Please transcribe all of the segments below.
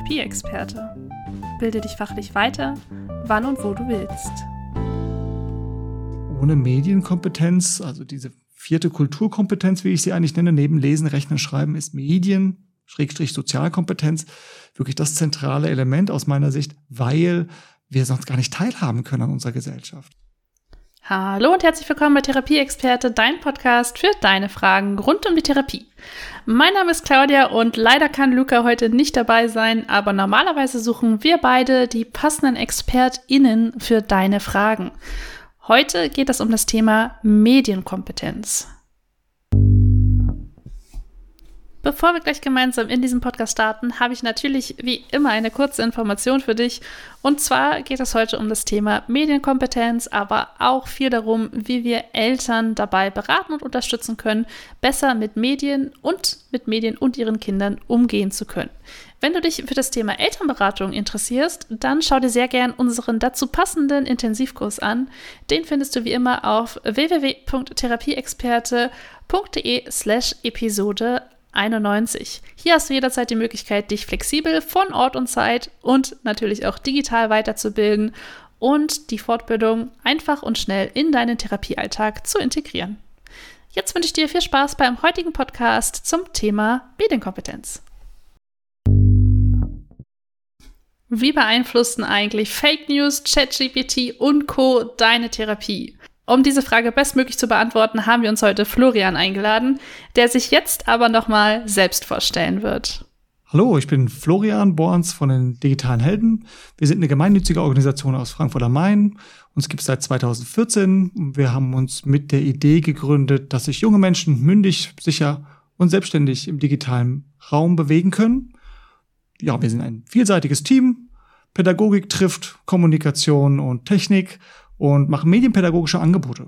Therapieexperte. Bilde dich fachlich weiter, wann und wo du willst. Ohne Medienkompetenz, also diese vierte Kulturkompetenz, wie ich sie eigentlich nenne, neben Lesen, Rechnen, Schreiben, ist Medien, Schrägstrich Sozialkompetenz, wirklich das zentrale Element aus meiner Sicht, weil wir sonst gar nicht teilhaben können an unserer Gesellschaft. Hallo und herzlich willkommen bei Therapieexperte, dein Podcast für deine Fragen rund um die Therapie. Mein Name ist Claudia und leider kann Luca heute nicht dabei sein, aber normalerweise suchen wir beide die passenden ExpertInnen für deine Fragen. Heute geht es um das Thema Medienkompetenz. Bevor wir gleich gemeinsam in diesem Podcast starten, habe ich natürlich wie immer eine kurze Information für dich. Und zwar geht es heute um das Thema Medienkompetenz, aber auch viel darum, wie wir Eltern dabei beraten und unterstützen können, besser mit Medien und mit Medien und ihren Kindern umgehen zu können. Wenn du dich für das Thema Elternberatung interessierst, dann schau dir sehr gern unseren dazu passenden Intensivkurs an. Den findest du wie immer auf www.therapieexperte.de slash Episode 91. Hier hast du jederzeit die Möglichkeit, dich flexibel von Ort und Zeit und natürlich auch digital weiterzubilden und die Fortbildung einfach und schnell in deinen Therapiealltag zu integrieren. Jetzt wünsche ich dir viel Spaß beim heutigen Podcast zum Thema Medienkompetenz. Wie beeinflussen eigentlich Fake News, ChatGPT und Co. deine Therapie? Um diese Frage bestmöglich zu beantworten, haben wir uns heute Florian eingeladen, der sich jetzt aber nochmal selbst vorstellen wird. Hallo, ich bin Florian Borns von den Digitalen Helden. Wir sind eine gemeinnützige Organisation aus Frankfurt am Main. Uns gibt es seit 2014. Wir haben uns mit der Idee gegründet, dass sich junge Menschen mündig, sicher und selbstständig im digitalen Raum bewegen können. Ja, wir sind ein vielseitiges Team. Pädagogik trifft Kommunikation und Technik und machen medienpädagogische Angebote.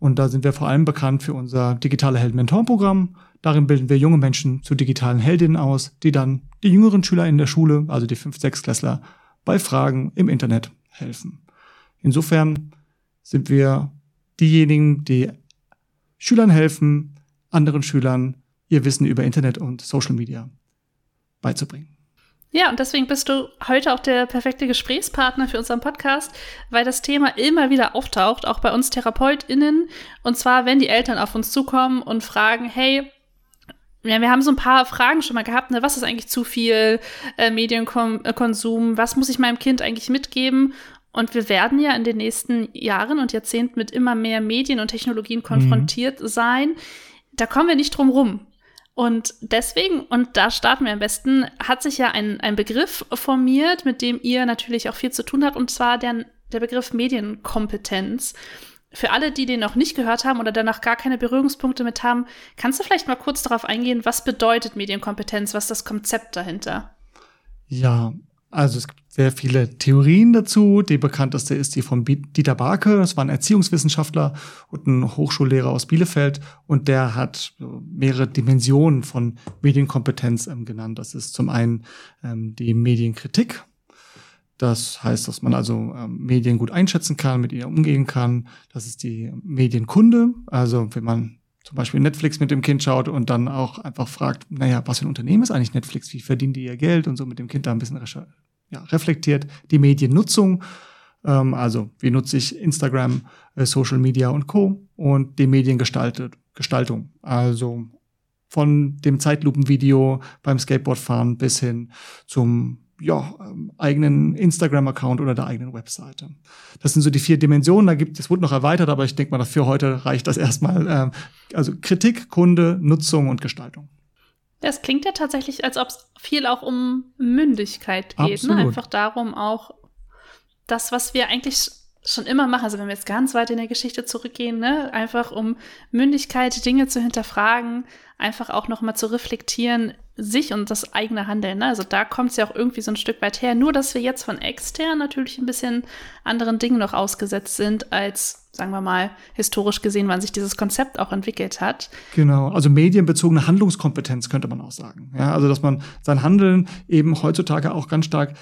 Und da sind wir vor allem bekannt für unser digitale Helden-Mentoren-Programm. Darin bilden wir junge Menschen zu digitalen Heldinnen aus, die dann die jüngeren Schüler in der Schule, also die 5-, 6 Klässler, bei Fragen im Internet helfen. Insofern sind wir diejenigen, die Schülern helfen, anderen Schülern ihr Wissen über Internet und Social Media beizubringen. Ja, und deswegen bist du heute auch der perfekte Gesprächspartner für unseren Podcast, weil das Thema immer wieder auftaucht, auch bei uns TherapeutInnen. Und zwar, wenn die Eltern auf uns zukommen und fragen, hey, ja, wir haben so ein paar Fragen schon mal gehabt, ne? Was ist eigentlich zu viel äh, Medienkonsum? Was muss ich meinem Kind eigentlich mitgeben? Und wir werden ja in den nächsten Jahren und Jahrzehnten mit immer mehr Medien und Technologien konfrontiert mhm. sein. Da kommen wir nicht drum rum. Und deswegen, und da starten wir am besten, hat sich ja ein, ein Begriff formiert, mit dem ihr natürlich auch viel zu tun habt, und zwar der, der Begriff Medienkompetenz. Für alle, die den noch nicht gehört haben oder danach gar keine Berührungspunkte mit haben, kannst du vielleicht mal kurz darauf eingehen, was bedeutet Medienkompetenz, was ist das Konzept dahinter? Ja, also es gibt sehr viele Theorien dazu. Die bekannteste ist die von Dieter Barke. Das war ein Erziehungswissenschaftler und ein Hochschullehrer aus Bielefeld. Und der hat mehrere Dimensionen von Medienkompetenz ähm, genannt. Das ist zum einen ähm, die Medienkritik. Das heißt, dass man also ähm, Medien gut einschätzen kann, mit ihnen umgehen kann. Das ist die Medienkunde. Also wenn man zum Beispiel Netflix mit dem Kind schaut und dann auch einfach fragt, naja, was für ein Unternehmen ist eigentlich Netflix? Wie verdienen die ihr Geld? Und so mit dem Kind da ein bisschen ja, reflektiert. Die Mediennutzung, ähm, also wie nutze ich Instagram, äh, Social Media und Co. Und die Mediengestaltung, also von dem Zeitlupenvideo beim Skateboardfahren bis hin zum ja, ähm, eigenen Instagram-Account oder der eigenen Webseite. Das sind so die vier Dimensionen. Da gibt es wurde noch erweitert, aber ich denke mal, für heute reicht das erstmal. Ähm, also Kritik, Kunde, Nutzung und Gestaltung. Das klingt ja tatsächlich, als ob es viel auch um Mündigkeit geht. Ne? Einfach darum auch das, was wir eigentlich schon immer machen, also wenn wir jetzt ganz weit in der Geschichte zurückgehen, ne, einfach um Mündigkeit, Dinge zu hinterfragen, einfach auch nochmal zu reflektieren, sich und das eigene Handeln. Ne? Also da kommt es ja auch irgendwie so ein Stück weit her. Nur, dass wir jetzt von extern natürlich ein bisschen anderen Dingen noch ausgesetzt sind, als, sagen wir mal, historisch gesehen, wann sich dieses Konzept auch entwickelt hat. Genau, also medienbezogene Handlungskompetenz könnte man auch sagen. Ja, also dass man sein Handeln eben heutzutage auch ganz stark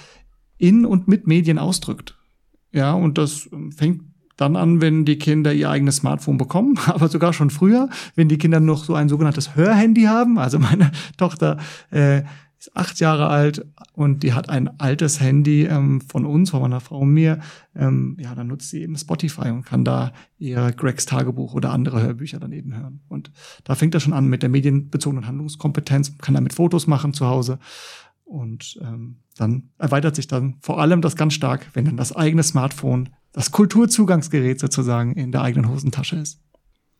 in und mit Medien ausdrückt. Ja, und das fängt dann an, wenn die Kinder ihr eigenes Smartphone bekommen, aber sogar schon früher, wenn die Kinder noch so ein sogenanntes Hörhandy haben. Also meine Tochter äh, ist acht Jahre alt und die hat ein altes Handy ähm, von uns, von meiner Frau und mir. Ähm, ja, dann nutzt sie eben Spotify und kann da ihr Gregs Tagebuch oder andere Hörbücher dann eben hören. Und da fängt er schon an mit der medienbezogenen Handlungskompetenz, kann damit Fotos machen zu Hause. Und ähm, dann erweitert sich dann vor allem das ganz stark, wenn dann das eigene Smartphone, das Kulturzugangsgerät sozusagen in der eigenen Hosentasche ist.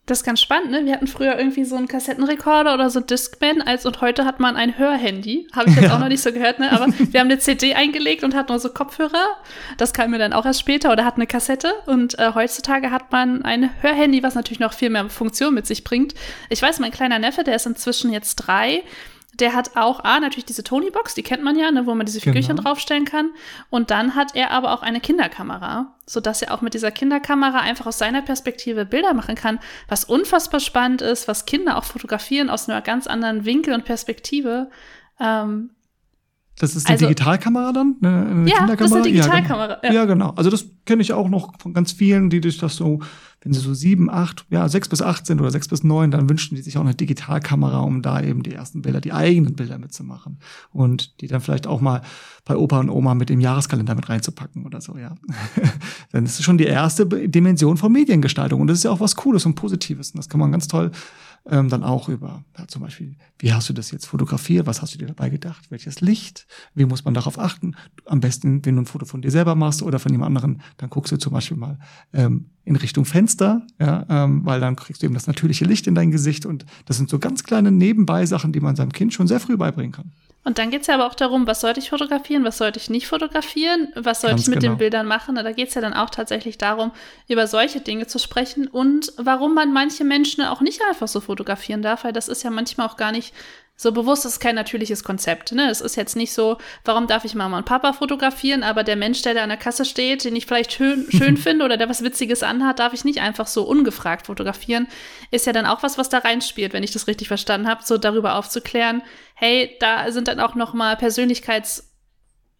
Das ist ganz spannend, ne? Wir hatten früher irgendwie so einen Kassettenrekorder oder so Discman, als und heute hat man ein Hörhandy. Habe ich jetzt ja. auch noch nicht so gehört, ne? Aber wir haben eine CD eingelegt und hatten so Kopfhörer. Das kam mir dann auch erst später oder hat eine Kassette. Und äh, heutzutage hat man ein Hörhandy, was natürlich noch viel mehr Funktion mit sich bringt. Ich weiß, mein kleiner Neffe, der ist inzwischen jetzt drei der hat auch, ah, natürlich diese Tony-Box, die kennt man ja, ne, wo man diese Figürchen genau. draufstellen kann. Und dann hat er aber auch eine Kinderkamera, sodass er auch mit dieser Kinderkamera einfach aus seiner Perspektive Bilder machen kann, was unfassbar spannend ist, was Kinder auch fotografieren aus einer ganz anderen Winkel und Perspektive. Ähm, das ist die also, Digitalkamera dann? Eine, eine ja, das ist eine Digitalkamera. Ja, genau. Ja, genau. Also das kenne ich auch noch von ganz vielen, die durch das so, wenn sie so sieben, acht, ja, sechs bis acht sind oder sechs bis neun, dann wünschen die sich auch eine Digitalkamera, um da eben die ersten Bilder, die eigenen Bilder mitzumachen. Und die dann vielleicht auch mal bei Opa und Oma mit dem Jahreskalender mit reinzupacken oder so, ja. dann ist es schon die erste Dimension von Mediengestaltung. Und das ist ja auch was Cooles und Positives. Und das kann man ganz toll ähm, dann auch über ja, zum Beispiel, wie hast du das jetzt fotografiert, was hast du dir dabei gedacht, welches Licht, wie muss man darauf achten. Am besten, wenn du ein Foto von dir selber machst oder von jemand anderen, dann guckst du zum Beispiel mal ähm, in Richtung Fenster, ja, ähm, weil dann kriegst du eben das natürliche Licht in dein Gesicht und das sind so ganz kleine Nebenbei-Sachen, die man seinem Kind schon sehr früh beibringen kann. Und dann geht es ja aber auch darum, was sollte ich fotografieren, was sollte ich nicht fotografieren, was sollte ich mit genau. den Bildern machen. Da geht es ja dann auch tatsächlich darum, über solche Dinge zu sprechen und warum man manche Menschen auch nicht einfach so fotografieren darf, weil das ist ja manchmal auch gar nicht so bewusst ist kein natürliches Konzept. Ne? Es ist jetzt nicht so, warum darf ich Mama und Papa fotografieren, aber der Mensch, der da an der Kasse steht, den ich vielleicht schön, schön finde oder der was Witziges anhat, darf ich nicht einfach so ungefragt fotografieren. Ist ja dann auch was, was da reinspielt, wenn ich das richtig verstanden habe, so darüber aufzuklären, hey, da sind dann auch noch mal Persönlichkeits-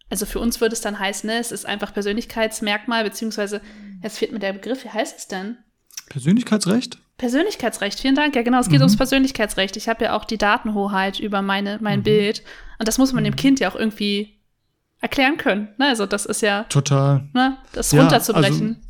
also für uns würde es dann heißen, ne, es ist einfach Persönlichkeitsmerkmal, beziehungsweise, jetzt fehlt mir der Begriff, wie heißt es denn? Persönlichkeitsrecht? Persönlichkeitsrecht, vielen Dank. Ja, genau, es geht mhm. ums Persönlichkeitsrecht. Ich habe ja auch die Datenhoheit über meine, mein mhm. Bild. Und das muss man dem mhm. Kind ja auch irgendwie erklären können. Ne? Also, das ist ja. Total. Ne? Das ja, runterzubrechen. Also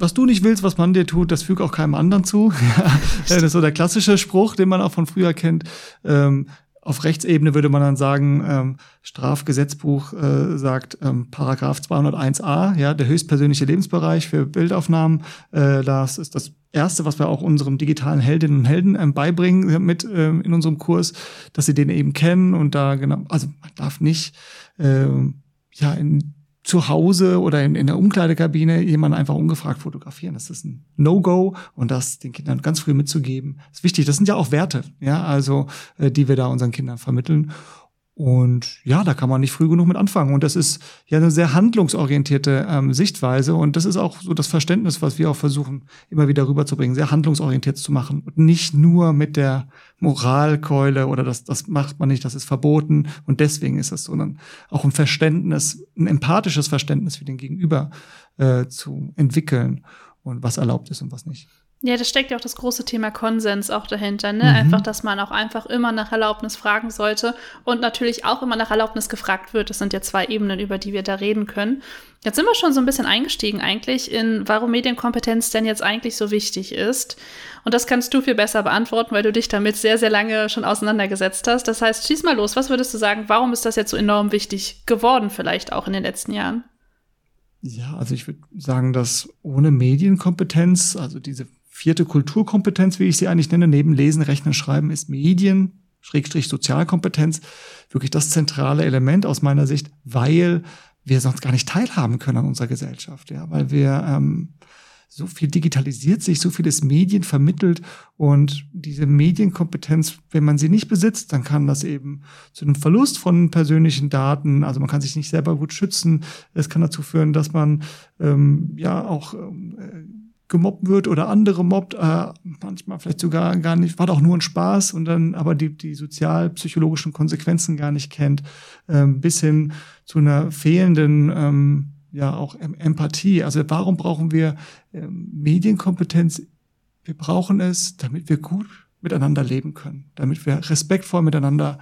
was du nicht willst, was man dir tut, das füge auch keinem anderen zu. das ist so der klassische Spruch, den man auch von früher kennt. Ähm, auf Rechtsebene würde man dann sagen, ähm, Strafgesetzbuch äh, sagt ähm, Paragraph 201a, ja, der höchstpersönliche Lebensbereich für Bildaufnahmen. Äh, das ist das Erste, was wir auch unserem digitalen Heldinnen und Helden ähm, beibringen mit ähm, in unserem Kurs, dass sie den eben kennen und da genau, also man darf nicht ähm, ja in zu Hause oder in, in der Umkleidekabine jemanden einfach ungefragt fotografieren. Das ist ein No-Go und das den Kindern ganz früh mitzugeben, ist wichtig. Das sind ja auch Werte, ja, also äh, die wir da unseren Kindern vermitteln. Und ja, da kann man nicht früh genug mit anfangen. Und das ist ja eine sehr handlungsorientierte ähm, Sichtweise. Und das ist auch so das Verständnis, was wir auch versuchen, immer wieder rüberzubringen, sehr handlungsorientiert zu machen. Und nicht nur mit der Moralkeule oder das, das macht man nicht, das ist verboten. Und deswegen ist es, sondern auch ein Verständnis, ein empathisches Verständnis für den Gegenüber äh, zu entwickeln und was erlaubt ist und was nicht. Ja, das steckt ja auch das große Thema Konsens auch dahinter, ne? Mhm. Einfach, dass man auch einfach immer nach Erlaubnis fragen sollte und natürlich auch immer nach Erlaubnis gefragt wird. Das sind ja zwei Ebenen, über die wir da reden können. Jetzt sind wir schon so ein bisschen eingestiegen eigentlich in, warum Medienkompetenz denn jetzt eigentlich so wichtig ist. Und das kannst du viel besser beantworten, weil du dich damit sehr, sehr lange schon auseinandergesetzt hast. Das heißt, schieß mal los. Was würdest du sagen, warum ist das jetzt so enorm wichtig geworden, vielleicht auch in den letzten Jahren? Ja, also ich würde sagen, dass ohne Medienkompetenz, also diese vierte Kulturkompetenz, wie ich sie eigentlich nenne, neben Lesen, Rechnen, Schreiben, ist Medien, Schrägstrich Sozialkompetenz, wirklich das zentrale Element aus meiner Sicht, weil wir sonst gar nicht teilhaben können an unserer Gesellschaft, ja, weil wir ähm, so viel digitalisiert sich, so vieles Medien vermittelt und diese Medienkompetenz, wenn man sie nicht besitzt, dann kann das eben zu einem Verlust von persönlichen Daten, also man kann sich nicht selber gut schützen. Es kann dazu führen, dass man ähm, ja auch ähm, gemobbt wird oder andere mobbt, äh, manchmal vielleicht sogar gar nicht, war doch nur ein Spaß und dann aber die, die sozialpsychologischen Konsequenzen gar nicht kennt, ähm, bis hin zu einer fehlenden ähm, ja auch Empathie. Also warum brauchen wir ähm, Medienkompetenz? Wir brauchen es, damit wir gut miteinander leben können, damit wir respektvoll miteinander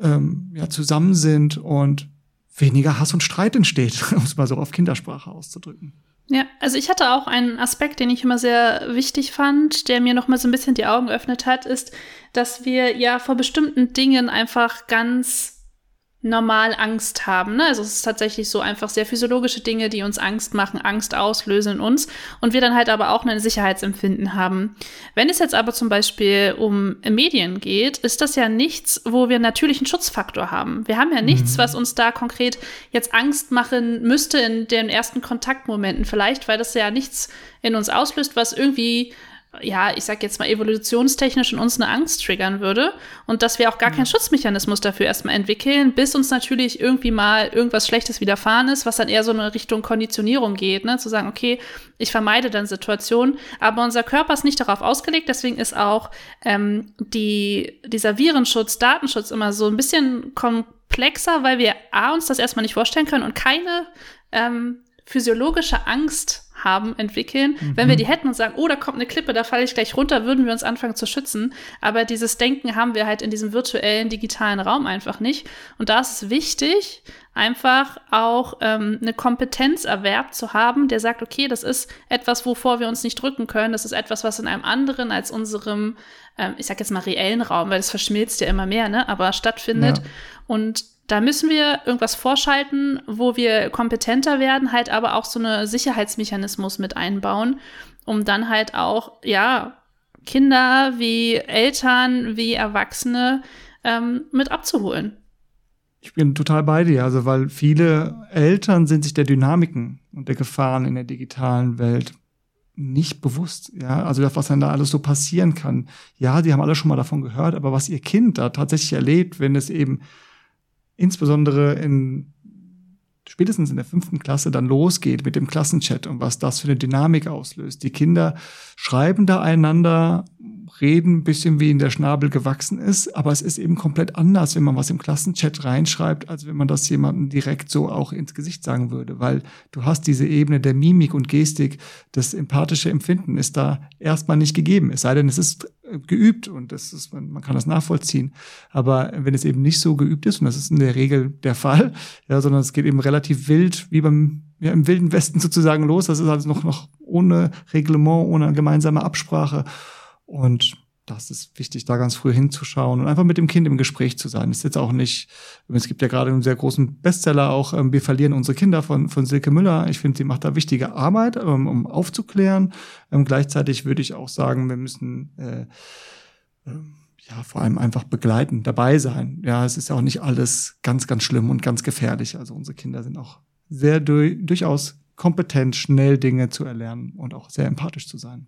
ähm, ja, zusammen sind und weniger Hass und Streit entsteht, um es mal so auf Kindersprache auszudrücken. Ja, also ich hatte auch einen Aspekt, den ich immer sehr wichtig fand, der mir noch mal so ein bisschen die Augen geöffnet hat, ist, dass wir ja vor bestimmten Dingen einfach ganz normal Angst haben. Ne? Also es ist tatsächlich so einfach sehr physiologische Dinge, die uns Angst machen, Angst auslösen in uns und wir dann halt aber auch ein Sicherheitsempfinden haben. Wenn es jetzt aber zum Beispiel um Medien geht, ist das ja nichts, wo wir natürlichen Schutzfaktor haben. Wir haben ja nichts, mhm. was uns da konkret jetzt Angst machen müsste in den ersten Kontaktmomenten vielleicht, weil das ja nichts in uns auslöst, was irgendwie ja, ich sag jetzt mal evolutionstechnisch in uns eine Angst triggern würde und dass wir auch gar keinen Schutzmechanismus dafür erstmal entwickeln, bis uns natürlich irgendwie mal irgendwas Schlechtes widerfahren ist, was dann eher so eine Richtung Konditionierung geht, ne? zu sagen, okay, ich vermeide dann Situationen, aber unser Körper ist nicht darauf ausgelegt, deswegen ist auch ähm, die, dieser Virenschutz, Datenschutz immer so ein bisschen komplexer, weil wir A, uns das erstmal nicht vorstellen können und keine ähm, physiologische Angst haben, entwickeln. Mhm. Wenn wir die hätten und sagen, oh, da kommt eine Klippe, da falle ich gleich runter, würden wir uns anfangen zu schützen. Aber dieses Denken haben wir halt in diesem virtuellen, digitalen Raum einfach nicht. Und da ist es wichtig, einfach auch ähm, eine Kompetenzerwerb zu haben, der sagt, okay, das ist etwas, wovor wir uns nicht drücken können. Das ist etwas, was in einem anderen als unserem, ähm, ich sag jetzt mal reellen Raum, weil das verschmilzt ja immer mehr, ne, aber stattfindet. Ja. Und da müssen wir irgendwas vorschalten, wo wir kompetenter werden, halt aber auch so eine Sicherheitsmechanismus mit einbauen, um dann halt auch, ja, Kinder wie Eltern, wie Erwachsene ähm, mit abzuholen. Ich bin total bei dir, also weil viele Eltern sind sich der Dynamiken und der Gefahren in der digitalen Welt nicht bewusst, ja, also was dann da alles so passieren kann. Ja, die haben alle schon mal davon gehört, aber was ihr Kind da tatsächlich erlebt, wenn es eben insbesondere in spätestens in der fünften Klasse dann losgeht mit dem Klassenchat und was das für eine Dynamik auslöst. Die Kinder schreiben da einander reden, ein bisschen wie in der Schnabel gewachsen ist, aber es ist eben komplett anders, wenn man was im Klassenchat reinschreibt, als wenn man das jemandem direkt so auch ins Gesicht sagen würde, weil du hast diese Ebene der Mimik und Gestik, das empathische Empfinden ist da erstmal nicht gegeben, es sei denn, es ist geübt und das ist, man, kann das nachvollziehen. Aber wenn es eben nicht so geübt ist, und das ist in der Regel der Fall, ja, sondern es geht eben relativ wild, wie beim ja, im Wilden Westen sozusagen los. Das ist also noch, noch ohne Reglement, ohne gemeinsame Absprache. Und das ist wichtig, da ganz früh hinzuschauen und einfach mit dem Kind im Gespräch zu sein. ist jetzt auch nicht, es gibt ja gerade einen sehr großen Bestseller auch, ähm, wir verlieren unsere Kinder von, von Silke Müller. Ich finde, sie macht da wichtige Arbeit, um, um aufzuklären. Ähm, gleichzeitig würde ich auch sagen, wir müssen äh, äh, ja vor allem einfach begleiten, dabei sein. Ja, es ist ja auch nicht alles ganz, ganz schlimm und ganz gefährlich. Also unsere Kinder sind auch sehr du durchaus kompetent, schnell Dinge zu erlernen und auch sehr empathisch zu sein.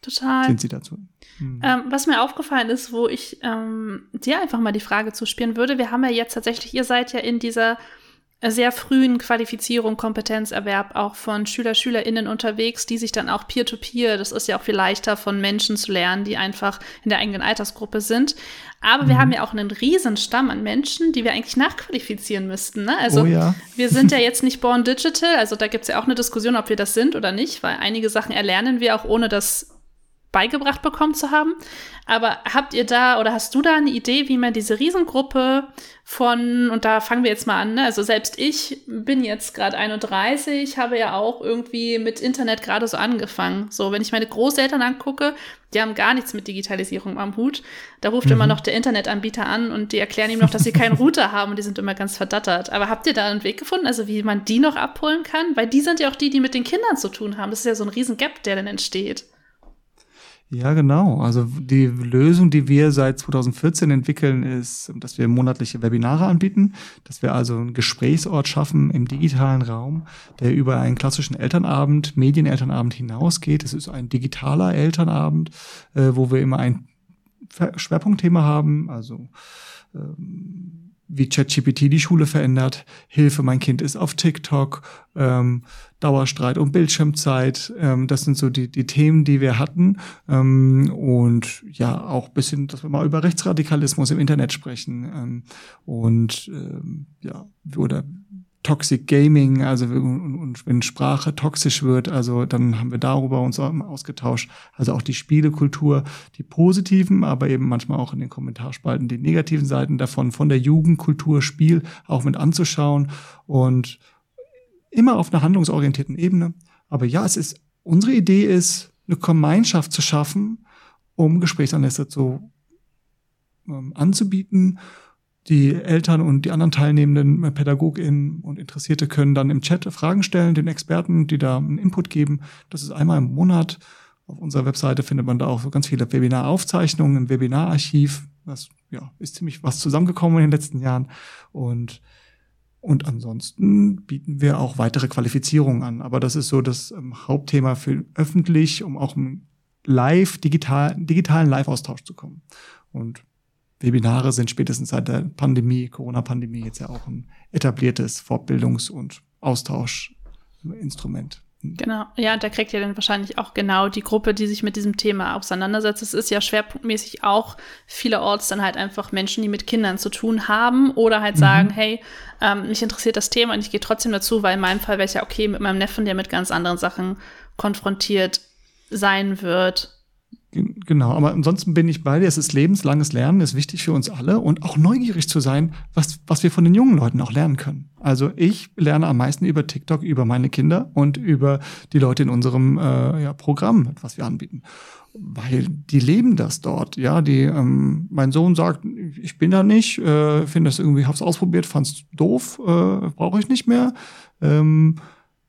Total. Sind sie dazu? Hm. Ähm, was mir aufgefallen ist, wo ich ähm, dir einfach mal die Frage zuspielen würde, wir haben ja jetzt tatsächlich, ihr seid ja in dieser sehr frühen Qualifizierung, Kompetenzerwerb auch von Schüler, SchülerInnen unterwegs, die sich dann auch peer-to-peer, -peer, das ist ja auch viel leichter von Menschen zu lernen, die einfach in der eigenen Altersgruppe sind. Aber mhm. wir haben ja auch einen riesen Stamm an Menschen, die wir eigentlich nachqualifizieren müssten. Ne? Also oh ja. wir sind ja jetzt nicht born digital, also da gibt es ja auch eine Diskussion, ob wir das sind oder nicht, weil einige Sachen erlernen wir auch ohne das beigebracht bekommen zu haben. Aber habt ihr da oder hast du da eine Idee, wie man diese Riesengruppe von, und da fangen wir jetzt mal an, ne? also selbst ich bin jetzt gerade 31, habe ja auch irgendwie mit Internet gerade so angefangen. So, wenn ich meine Großeltern angucke, die haben gar nichts mit Digitalisierung am Hut. Da ruft mhm. immer noch der Internetanbieter an und die erklären ihm noch, dass sie keinen Router haben und die sind immer ganz verdattert. Aber habt ihr da einen Weg gefunden, also wie man die noch abholen kann? Weil die sind ja auch die, die mit den Kindern zu tun haben. Das ist ja so ein riesen Gap, der dann entsteht. Ja, genau. Also die Lösung, die wir seit 2014 entwickeln, ist, dass wir monatliche Webinare anbieten, dass wir also einen Gesprächsort schaffen im digitalen Raum, der über einen klassischen Elternabend, Medienelternabend hinausgeht. Es ist ein digitaler Elternabend, äh, wo wir immer ein Schwerpunktthema haben, also ähm, wie ChatGPT die Schule verändert, Hilfe, mein Kind ist auf TikTok, ähm, Dauerstreit um Bildschirmzeit, ähm, das sind so die, die Themen, die wir hatten. Ähm, und ja, auch bisschen, dass wir mal über Rechtsradikalismus im Internet sprechen. Ähm, und ähm, ja, oder Toxic Gaming, also wenn Sprache toxisch wird, also dann haben wir darüber uns ausgetauscht. Also auch die Spielekultur, die positiven, aber eben manchmal auch in den Kommentarspalten die negativen Seiten davon, von der Jugendkultur Spiel auch mit anzuschauen und immer auf einer handlungsorientierten Ebene. Aber ja, es ist, unsere Idee ist, eine Gemeinschaft zu schaffen, um Gesprächsanlässe zu ähm, anzubieten die Eltern und die anderen teilnehmenden PädagogInnen und Interessierte können dann im Chat Fragen stellen, den Experten, die da einen Input geben. Das ist einmal im Monat. Auf unserer Webseite findet man da auch so ganz viele Webinaraufzeichnungen im Webinararchiv. Das ja, ist ziemlich was zusammengekommen in den letzten Jahren. Und, und ansonsten bieten wir auch weitere Qualifizierungen an. Aber das ist so das ähm, Hauptthema für öffentlich, um auch im live, digital, digitalen Live-Austausch zu kommen. Und Webinare sind spätestens seit der Pandemie, Corona-Pandemie jetzt ja auch ein etabliertes Fortbildungs- und Austauschinstrument. Genau, ja, da kriegt ihr dann wahrscheinlich auch genau die Gruppe, die sich mit diesem Thema auseinandersetzt. Es ist ja schwerpunktmäßig auch vielerorts dann halt einfach Menschen, die mit Kindern zu tun haben oder halt mhm. sagen, hey, ähm, mich interessiert das Thema und ich gehe trotzdem dazu, weil in meinem Fall wäre es ja okay mit meinem Neffen, der mit ganz anderen Sachen konfrontiert sein wird Genau, aber ansonsten bin ich bei dir. Es ist lebenslanges Lernen, ist wichtig für uns alle und auch neugierig zu sein, was, was wir von den jungen Leuten auch lernen können. Also ich lerne am meisten über TikTok, über meine Kinder und über die Leute in unserem äh, ja, Programm, was wir anbieten. Weil die leben das dort, ja. Die, ähm, mein Sohn sagt, ich bin da nicht, äh, finde das irgendwie, hab's ausprobiert, fand's doof, äh, brauche ich nicht mehr. Ähm,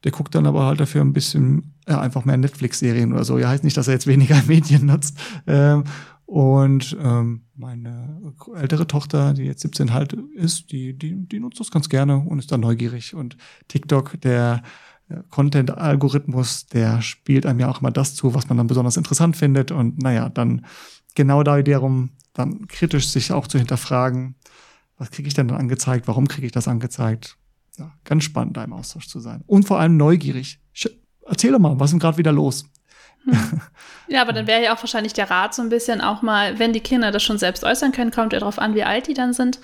der guckt dann aber halt dafür ein bisschen ja, einfach mehr Netflix-Serien oder so. Ja, heißt nicht, dass er jetzt weniger Medien nutzt. Ähm, und ähm, meine ältere Tochter, die jetzt 17 halt ist, die, die, die nutzt das ganz gerne und ist dann neugierig. Und TikTok, der äh, Content-Algorithmus, der spielt einem ja auch immer das zu, was man dann besonders interessant findet. Und naja, dann genau da darum, dann kritisch sich auch zu hinterfragen, was kriege ich denn dann angezeigt, warum kriege ich das angezeigt, ja, ganz spannend, da im Austausch zu sein. Und vor allem neugierig. Erzähl doch mal, was ist denn gerade wieder los? Hm. Ja, aber dann wäre ja auch wahrscheinlich der Rat so ein bisschen auch mal, wenn die Kinder das schon selbst äußern können, kommt ja darauf an, wie alt die dann sind.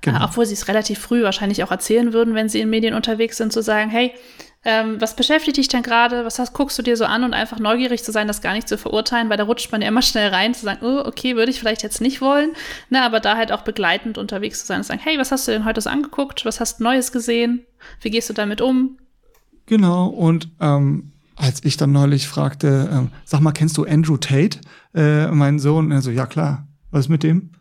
Genau. Äh, obwohl sie es relativ früh wahrscheinlich auch erzählen würden, wenn sie in Medien unterwegs sind, zu sagen, hey, ähm, was beschäftigt dich denn gerade? Was hast, guckst du dir so an und einfach neugierig zu sein, das gar nicht zu verurteilen, weil da rutscht man ja immer schnell rein, zu sagen, oh, okay, würde ich vielleicht jetzt nicht wollen. Ne, aber da halt auch begleitend unterwegs zu sein und sagen, hey, was hast du denn heute so angeguckt? Was hast Neues gesehen? Wie gehst du damit um? Genau, und ähm, als ich dann neulich fragte, ähm, sag mal, kennst du Andrew Tate, äh, mein Sohn? Er so, ja klar, was ist mit dem?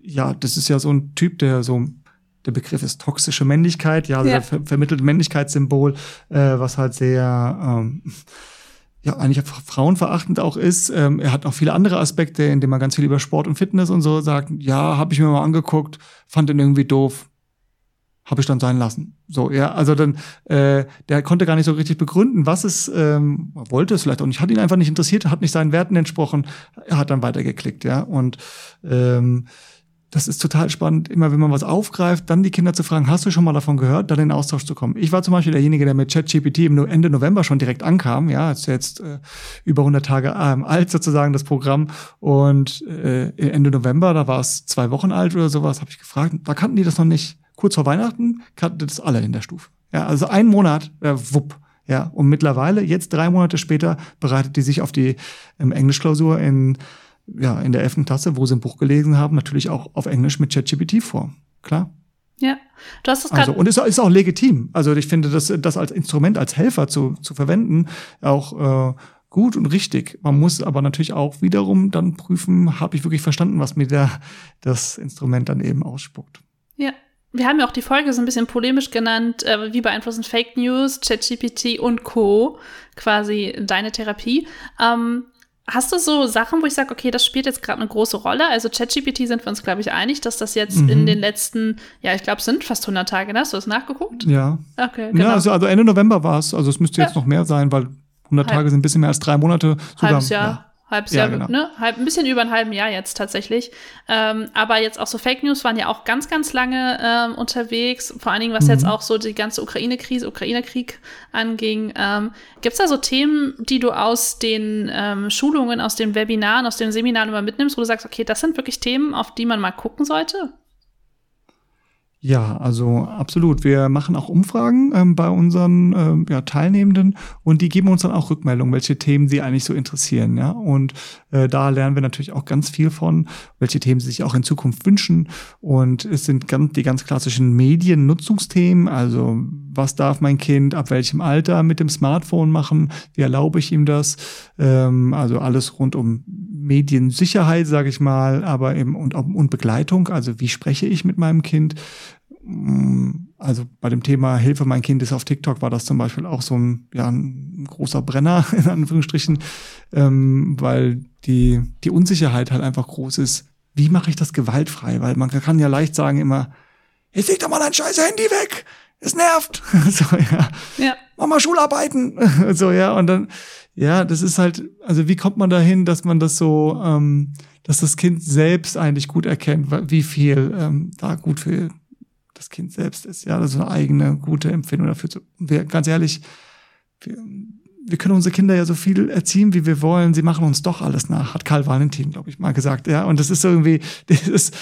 Ja, das ist ja so ein Typ, der so der Begriff ist toxische Männlichkeit, ja, also ja. Ver vermittelt Männlichkeitssymbol, äh, was halt sehr ähm, ja eigentlich frauenverachtend auch ist. Ähm, er hat auch viele andere Aspekte, indem er ganz viel über Sport und Fitness und so sagt, ja, habe ich mir mal angeguckt, fand den irgendwie doof, habe ich dann sein lassen. So, ja, also dann, äh, der konnte gar nicht so richtig begründen, was es ähm, wollte es vielleicht auch nicht, hat ihn einfach nicht interessiert, hat nicht seinen Werten entsprochen, er hat dann weitergeklickt, ja, und ähm, das ist total spannend, immer wenn man was aufgreift, dann die Kinder zu fragen, hast du schon mal davon gehört, dann in Austausch zu kommen. Ich war zum Beispiel derjenige, der mit ChatGPT im Ende November schon direkt ankam, ja, ist jetzt äh, über 100 Tage ähm, alt sozusagen das Programm und äh, Ende November, da war es zwei Wochen alt oder sowas, habe ich gefragt, da kannten die das noch nicht. Kurz vor Weihnachten kannten das alle in der Stufe. Ja, also ein Monat, äh, wupp. Ja, und mittlerweile, jetzt drei Monate später, bereitet die sich auf die ähm, Englischklausur in ja, in der 11. Klasse, wo sie ein Buch gelesen haben, natürlich auch auf Englisch mit ChatGPT vor. Klar. Ja, du hast das gerade. Also, und es ist auch legitim. Also ich finde, das, das als Instrument, als Helfer zu, zu verwenden, auch äh, gut und richtig. Man muss aber natürlich auch wiederum dann prüfen, habe ich wirklich verstanden, was mir der, das Instrument dann eben ausspuckt. Ja. Wir haben ja auch die Folge so ein bisschen polemisch genannt, äh, wie beeinflussen Fake News, ChatGPT und Co. quasi deine Therapie. Ähm, Hast du so Sachen, wo ich sage, okay, das spielt jetzt gerade eine große Rolle? Also ChatGPT sind wir uns, glaube ich, einig, dass das jetzt mhm. in den letzten, ja, ich glaube, es sind fast 100 Tage, ne? Hast du das nachgeguckt? Ja. Okay, genau. Ja, also, also Ende November war es. Also es müsste jetzt ja. noch mehr sein, weil 100 Halb. Tage sind ein bisschen mehr als drei Monate. Sogar, Halbes Jahr. Ja. Halbes ja, Jahr, genau. ne? Halb, ein bisschen über ein halben Jahr jetzt tatsächlich. Ähm, aber jetzt auch so Fake News waren ja auch ganz, ganz lange ähm, unterwegs. Vor allen Dingen, was mhm. jetzt auch so die ganze Ukraine-Krise, Ukraine-Krieg anging. Ähm, Gibt es da so Themen, die du aus den ähm, Schulungen, aus den Webinaren, aus den Seminaren immer mitnimmst, wo du sagst, okay, das sind wirklich Themen, auf die man mal gucken sollte? Ja, also absolut. Wir machen auch Umfragen ähm, bei unseren ähm, ja, Teilnehmenden und die geben uns dann auch Rückmeldungen, welche Themen sie eigentlich so interessieren. Ja, und äh, da lernen wir natürlich auch ganz viel von, welche Themen sie sich auch in Zukunft wünschen. Und es sind ganz, die ganz klassischen Mediennutzungsthemen. Also was darf mein Kind ab welchem Alter mit dem Smartphone machen? Wie erlaube ich ihm das? Ähm, also alles rund um Mediensicherheit, sage ich mal, aber eben und, und Begleitung. Also wie spreche ich mit meinem Kind? Mm, also bei dem Thema Hilfe, mein Kind ist auf TikTok, war das zum Beispiel auch so ein, ja, ein großer Brenner, in Anführungsstrichen, ähm, weil die, die Unsicherheit halt einfach groß ist. Wie mache ich das gewaltfrei? Weil man kann ja leicht sagen immer, jetzt leg doch mal dein scheiß Handy weg, es nervt. so, ja. ja. Mach mal Schularbeiten. so, ja, und dann, ja, das ist halt, also wie kommt man dahin, dass man das so, ähm, dass das Kind selbst eigentlich gut erkennt, wie viel ähm, da gut für das Kind selbst ist. Ja, das ist eine eigene gute Empfindung dafür. Wir, ganz ehrlich, wir, wir können unsere Kinder ja so viel erziehen, wie wir wollen. Sie machen uns doch alles nach, hat Karl Valentin, glaube ich, mal gesagt. Ja, und das ist irgendwie, das ist,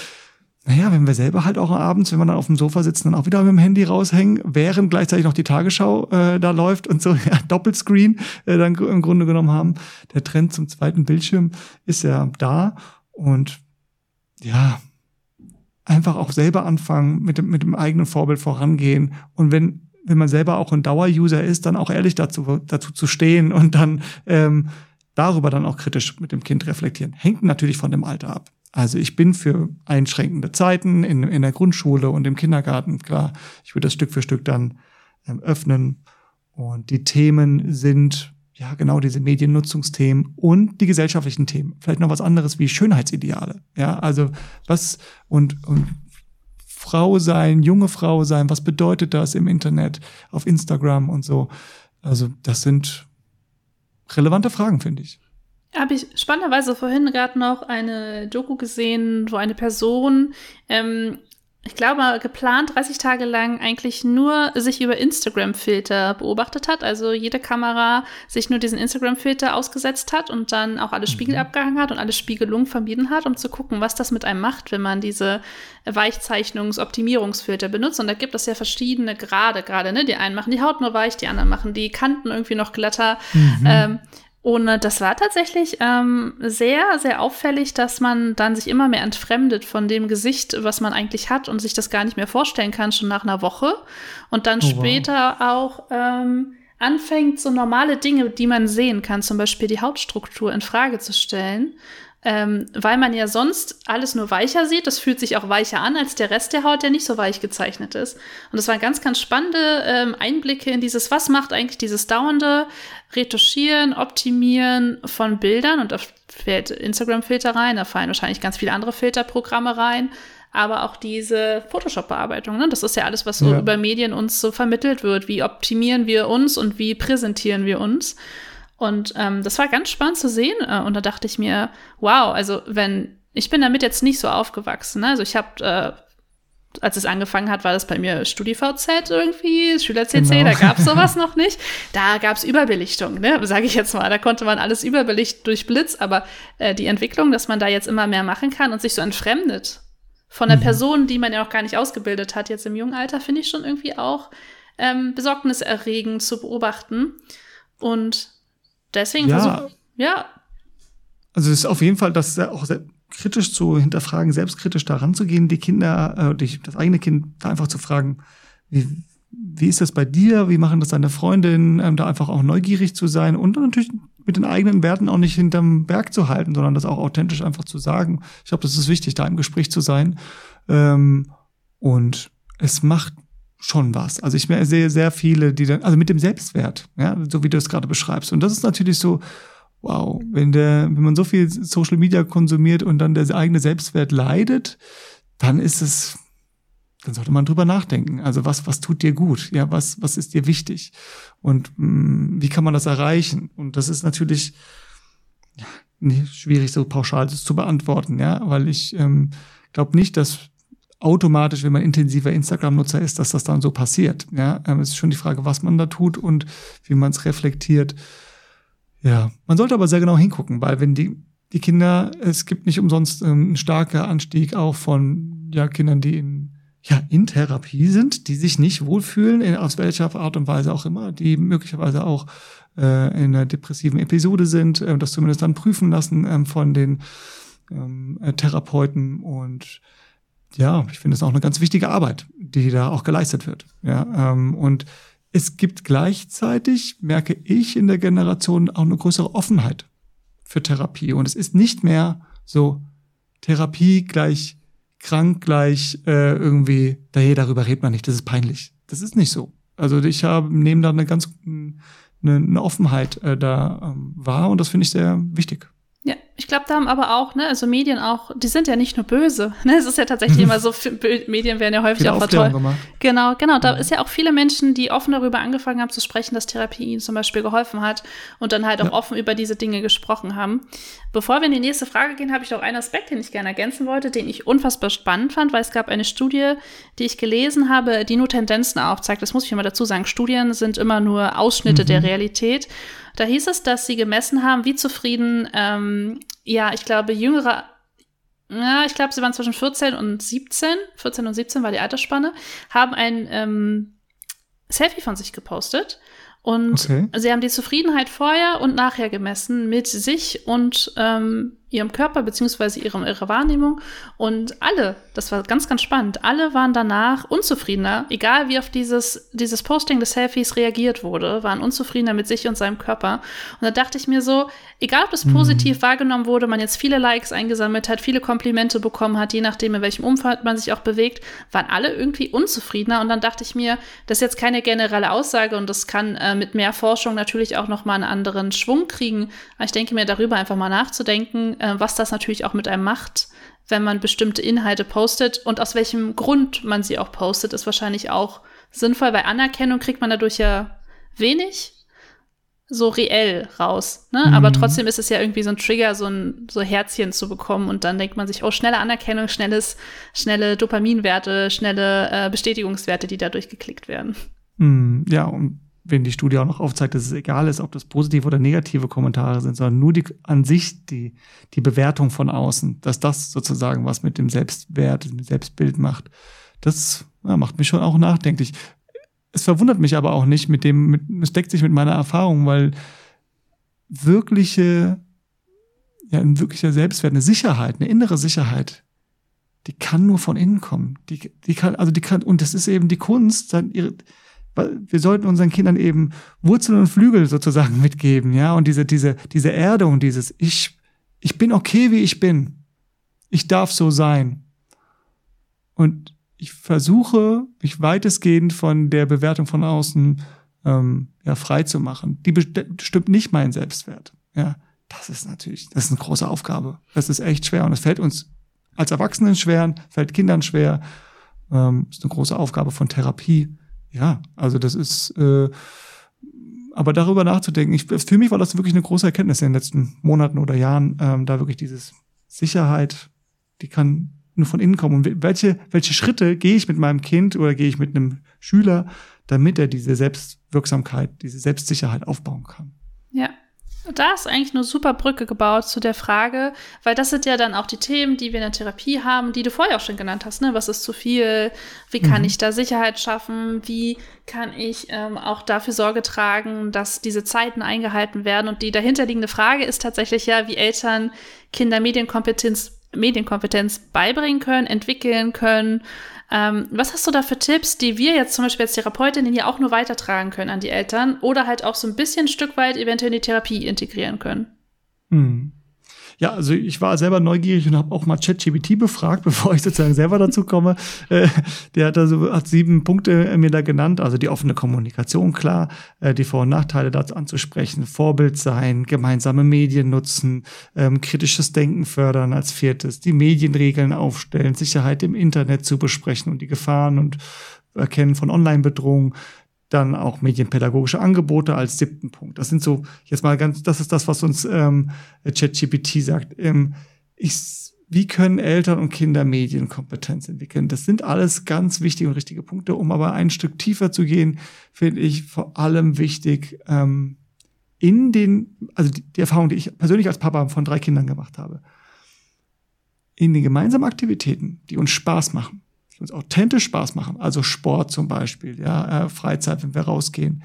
naja, wenn wir selber halt auch abends, wenn wir dann auf dem Sofa sitzen, dann auch wieder mit dem Handy raushängen, während gleichzeitig noch die Tagesschau äh, da läuft und so ja, Doppelscreen äh, dann im Grunde genommen haben. Der Trend zum zweiten Bildschirm ist ja da und ja, einfach auch selber anfangen, mit dem, mit dem eigenen Vorbild vorangehen. Und wenn, wenn man selber auch ein Dauer-User ist, dann auch ehrlich dazu, dazu zu stehen und dann ähm, darüber dann auch kritisch mit dem Kind reflektieren. Hängt natürlich von dem Alter ab. Also ich bin für einschränkende Zeiten in, in der Grundschule und im Kindergarten, klar, ich würde das Stück für Stück dann ähm, öffnen. Und die Themen sind ja, genau diese Mediennutzungsthemen und die gesellschaftlichen Themen. Vielleicht noch was anderes wie Schönheitsideale. Ja, also was und, und Frau sein, junge Frau sein, was bedeutet das im Internet, auf Instagram und so. Also das sind relevante Fragen, finde ich. Habe ich spannenderweise vorhin gerade noch eine Doku gesehen, wo eine Person ähm, ich glaube, geplant 30 Tage lang eigentlich nur sich über Instagram-Filter beobachtet hat. Also jede Kamera sich nur diesen Instagram-Filter ausgesetzt hat und dann auch alle Spiegel mhm. abgehangen hat und alle Spiegelungen vermieden hat, um zu gucken, was das mit einem macht, wenn man diese Weichzeichnungs-Optimierungsfilter benutzt. Und da gibt es ja verschiedene Grade gerade, ne? Die einen machen die Haut nur weich, die anderen machen die Kanten irgendwie noch glatter. Mhm. Ähm, und das war tatsächlich ähm, sehr, sehr auffällig, dass man dann sich immer mehr entfremdet von dem Gesicht, was man eigentlich hat und sich das gar nicht mehr vorstellen kann, schon nach einer Woche. Und dann oh, später wow. auch ähm, anfängt, so normale Dinge, die man sehen kann, zum Beispiel die Hautstruktur in Frage zu stellen ähm, weil man ja sonst alles nur weicher sieht. Das fühlt sich auch weicher an als der Rest der Haut, der nicht so weich gezeichnet ist. Und das waren ganz, ganz spannende ähm, Einblicke in dieses, was macht eigentlich dieses dauernde Retuschieren, Optimieren von Bildern. Und da fällt Instagram-Filter rein, da fallen wahrscheinlich ganz viele andere Filterprogramme rein. Aber auch diese Photoshop-Bearbeitung, ne? das ist ja alles, was so ja. über Medien uns so vermittelt wird. Wie optimieren wir uns und wie präsentieren wir uns? Und ähm, das war ganz spannend zu sehen. Äh, und da dachte ich mir, wow, also wenn, ich bin damit jetzt nicht so aufgewachsen. Ne? Also ich habe, äh, als es angefangen hat, war das bei mir StudiVZ irgendwie, Schüler-CC, genau. da gab es sowas noch nicht. Da gab es Überbelichtung, ne? sage ich jetzt mal. Da konnte man alles überbelichten durch Blitz. Aber äh, die Entwicklung, dass man da jetzt immer mehr machen kann und sich so entfremdet von der mhm. Person, die man ja auch gar nicht ausgebildet hat, jetzt im jungen Alter, finde ich schon irgendwie auch ähm, besorgniserregend zu beobachten. Und Deswegen ja. versuch, ja. Also es ist auf jeden Fall, das auch kritisch zu hinterfragen, selbstkritisch daran zu gehen, die Kinder, äh, das eigene Kind da einfach zu fragen, wie, wie ist das bei dir? Wie machen das deine Freundinnen? Ähm, da einfach auch neugierig zu sein und natürlich mit den eigenen Werten auch nicht hinterm Berg zu halten, sondern das auch authentisch einfach zu sagen. Ich glaube, das ist wichtig, da im Gespräch zu sein. Ähm, und es macht schon was. Also ich sehe sehr viele, die dann, also mit dem Selbstwert, ja, so wie du es gerade beschreibst. Und das ist natürlich so, wow, wenn der, wenn man so viel Social Media konsumiert und dann der eigene Selbstwert leidet, dann ist es, dann sollte man drüber nachdenken. Also was, was tut dir gut? Ja, was, was ist dir wichtig? Und mh, mm, wie kann man das erreichen? Und das ist natürlich ja, nicht schwierig, so pauschal zu beantworten, ja, weil ich ähm, glaube nicht, dass automatisch, wenn man intensiver Instagram-Nutzer ist, dass das dann so passiert. Ja, ähm, es ist schon die Frage, was man da tut und wie man es reflektiert. Ja, man sollte aber sehr genau hingucken, weil wenn die, die Kinder, es gibt nicht umsonst ähm, einen starken Anstieg auch von ja, Kindern, die in ja in Therapie sind, die sich nicht wohlfühlen, in, aus welcher Art und Weise auch immer, die möglicherweise auch äh, in einer depressiven Episode sind, äh, das zumindest dann prüfen lassen ähm, von den ähm, äh, Therapeuten und ja, ich finde es auch eine ganz wichtige Arbeit, die da auch geleistet wird. Ja, ähm, und es gibt gleichzeitig, merke ich in der Generation, auch eine größere Offenheit für Therapie. Und es ist nicht mehr so Therapie gleich krank gleich äh, irgendwie, hey, darüber redet man nicht, das ist peinlich. Das ist nicht so. Also ich habe nehme da eine ganz eine, eine Offenheit äh, da ähm, wahr und das finde ich sehr wichtig. Ja, ich glaube, da haben aber auch, ne, also Medien auch, die sind ja nicht nur böse. Ne? Es ist ja tatsächlich immer so, Medien werden ja häufig auch verteuert. Genau, genau. Da mhm. ist ja auch viele Menschen, die offen darüber angefangen haben zu sprechen, dass Therapie ihnen zum Beispiel geholfen hat und dann halt auch ja. offen über diese Dinge gesprochen haben. Bevor wir in die nächste Frage gehen, habe ich noch einen Aspekt, den ich gerne ergänzen wollte, den ich unfassbar spannend fand, weil es gab eine Studie, die ich gelesen habe, die nur Tendenzen aufzeigt. Das muss ich immer dazu sagen. Studien sind immer nur Ausschnitte mhm. der Realität. Da hieß es, dass sie gemessen haben, wie zufrieden, ähm, ja, ich glaube, jüngere, ja, ich glaube, sie waren zwischen 14 und 17, 14 und 17 war die Altersspanne, haben ein ähm, Selfie von sich gepostet. Und okay. sie haben die Zufriedenheit vorher und nachher gemessen mit sich und ähm, ihrem Körper beziehungsweise ihrem, ihrer Wahrnehmung. Und alle, das war ganz, ganz spannend, alle waren danach unzufriedener, egal wie auf dieses, dieses Posting des Selfies reagiert wurde, waren unzufriedener mit sich und seinem Körper. Und da dachte ich mir so, egal ob das mhm. positiv mhm. wahrgenommen wurde, man jetzt viele Likes eingesammelt hat, viele Komplimente bekommen hat, je nachdem, in welchem Umfeld man sich auch bewegt, waren alle irgendwie unzufriedener. Und dann dachte ich mir, das ist jetzt keine generelle Aussage und das kann äh, mit mehr Forschung natürlich auch nochmal einen anderen Schwung kriegen. Aber ich denke mir, darüber einfach mal nachzudenken, äh, was das natürlich auch mit einem macht, wenn man bestimmte Inhalte postet und aus welchem Grund man sie auch postet, ist wahrscheinlich auch sinnvoll, weil Anerkennung kriegt man dadurch ja wenig so reell raus. Ne? Mhm. Aber trotzdem ist es ja irgendwie so ein Trigger, so ein so Herzchen zu bekommen und dann denkt man sich, oh, schnelle Anerkennung, schnelles, schnelle Dopaminwerte, schnelle äh, Bestätigungswerte, die dadurch geklickt werden. Mhm, ja, und wenn die Studie auch noch aufzeigt, dass es egal ist, ob das positive oder negative Kommentare sind, sondern nur die an sich die, die Bewertung von außen, dass das sozusagen was mit dem Selbstwert, dem Selbstbild macht. Das ja, macht mich schon auch nachdenklich. Es verwundert mich aber auch nicht mit dem, mit, es deckt sich mit meiner Erfahrung, weil wirkliche, ja, ein wirklicher Selbstwert, eine Sicherheit, eine innere Sicherheit, die kann nur von innen kommen. Die, die kann, also die kann, und das ist eben die Kunst, dann ihre, wir sollten unseren Kindern eben Wurzeln und Flügel sozusagen mitgeben, ja, und diese, diese, diese Erde und dieses, ich, ich bin okay, wie ich bin. Ich darf so sein. Und ich versuche, mich weitestgehend von der Bewertung von außen ähm, ja, frei zu machen. Die bestimmt nicht meinen Selbstwert. Ja, das ist natürlich, das ist eine große Aufgabe. Das ist echt schwer und es fällt uns als Erwachsenen schwer, fällt Kindern schwer. Ähm, ist eine große Aufgabe von Therapie ja, also das ist, äh, aber darüber nachzudenken, ich, für mich war das wirklich eine große Erkenntnis in den letzten Monaten oder Jahren, ähm, da wirklich dieses Sicherheit, die kann nur von innen kommen. Und welche, welche Schritte gehe ich mit meinem Kind oder gehe ich mit einem Schüler, damit er diese Selbstwirksamkeit, diese Selbstsicherheit aufbauen kann? Ja, da ist eigentlich eine super Brücke gebaut zu der Frage, weil das sind ja dann auch die Themen, die wir in der Therapie haben, die du vorher auch schon genannt hast. Ne? Was ist zu viel? Wie kann mhm. ich da Sicherheit schaffen? Wie kann ich ähm, auch dafür Sorge tragen, dass diese Zeiten eingehalten werden? Und die dahinterliegende Frage ist tatsächlich ja, wie Eltern Kinder Medienkompetenz, Medienkompetenz beibringen können, entwickeln können ähm, was hast du da für Tipps, die wir jetzt zum Beispiel als Therapeutinnen ja auch nur weitertragen können an die Eltern oder halt auch so ein bisschen ein Stück weit eventuell in die Therapie integrieren können? Hm. Ja, also ich war selber neugierig und habe auch mal ChatGPT befragt, bevor ich sozusagen selber dazu komme. Äh, der hat also hat sieben Punkte äh, mir da genannt, also die offene Kommunikation klar, äh, die Vor- und Nachteile dazu anzusprechen, Vorbild sein, gemeinsame Medien nutzen, ähm, kritisches Denken fördern als viertes, die Medienregeln aufstellen, Sicherheit im Internet zu besprechen und die Gefahren und Erkennen von Online-Bedrohungen, dann auch medienpädagogische Angebote als siebten Punkt. Das sind so, jetzt mal ganz, das ist das, was uns ähm, ChatGPT sagt. Ähm, ich, wie können Eltern und Kinder Medienkompetenz entwickeln? Das sind alles ganz wichtige und richtige Punkte. Um aber ein Stück tiefer zu gehen, finde ich vor allem wichtig, ähm, in den, also die, die Erfahrung, die ich persönlich als Papa von drei Kindern gemacht habe, in den gemeinsamen Aktivitäten, die uns Spaß machen, die uns authentisch Spaß machen, also Sport zum Beispiel, ja, äh, Freizeit, wenn wir rausgehen,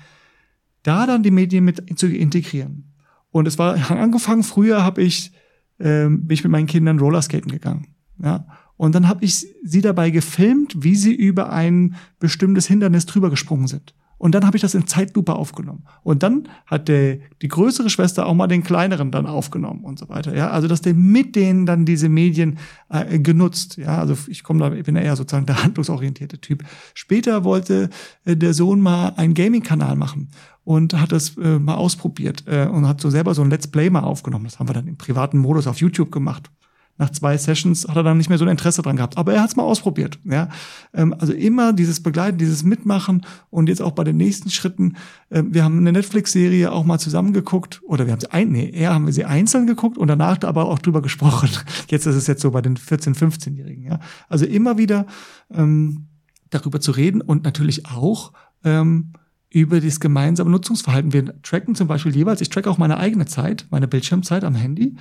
da dann die Medien mit zu integrieren. Und es war angefangen, früher habe ich, ähm, bin ich mit meinen Kindern Rollerskaten gegangen. Ja. Und dann habe ich sie dabei gefilmt, wie sie über ein bestimmtes Hindernis drüber gesprungen sind. Und dann habe ich das in Zeitlupe aufgenommen. Und dann hat der, die größere Schwester auch mal den kleineren dann aufgenommen und so weiter. Ja, also dass der mit denen dann diese Medien äh, genutzt. Ja, also ich komme da, ich bin eher sozusagen der handlungsorientierte Typ. Später wollte äh, der Sohn mal einen Gaming-Kanal machen und hat das äh, mal ausprobiert äh, und hat so selber so ein Let's Play mal aufgenommen. Das haben wir dann im privaten Modus auf YouTube gemacht nach zwei Sessions hat er dann nicht mehr so ein Interesse dran gehabt. Aber er hat es mal ausprobiert. Ja? Ähm, also immer dieses Begleiten, dieses Mitmachen und jetzt auch bei den nächsten Schritten. Äh, wir haben eine Netflix-Serie auch mal zusammengeguckt oder wir haben sie ein, nee, eher haben wir sie einzeln geguckt und danach aber auch drüber gesprochen. Jetzt ist es jetzt so bei den 14-, 15-Jährigen. Ja? Also immer wieder ähm, darüber zu reden und natürlich auch ähm, über das gemeinsame Nutzungsverhalten. Wir tracken zum Beispiel jeweils, ich tracke auch meine eigene Zeit, meine Bildschirmzeit am Handy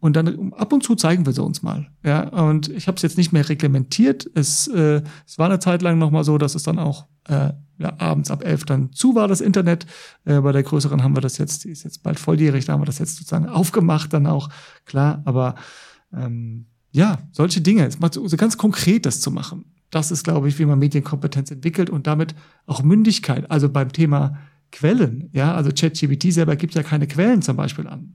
und dann ab und zu zeigen wir sie uns mal. Ja, und ich habe es jetzt nicht mehr reglementiert. Es, äh, es war eine Zeit lang noch mal so, dass es dann auch äh, ja, abends ab elf dann zu war, das Internet. Äh, bei der größeren haben wir das jetzt, die ist jetzt bald volljährig, da haben wir das jetzt sozusagen aufgemacht, dann auch, klar. Aber ähm, ja, solche Dinge, es macht so ganz konkret das zu machen. Das ist, glaube ich, wie man Medienkompetenz entwickelt und damit auch Mündigkeit. Also beim Thema Quellen, ja, also ChatGPT selber gibt ja keine Quellen zum Beispiel an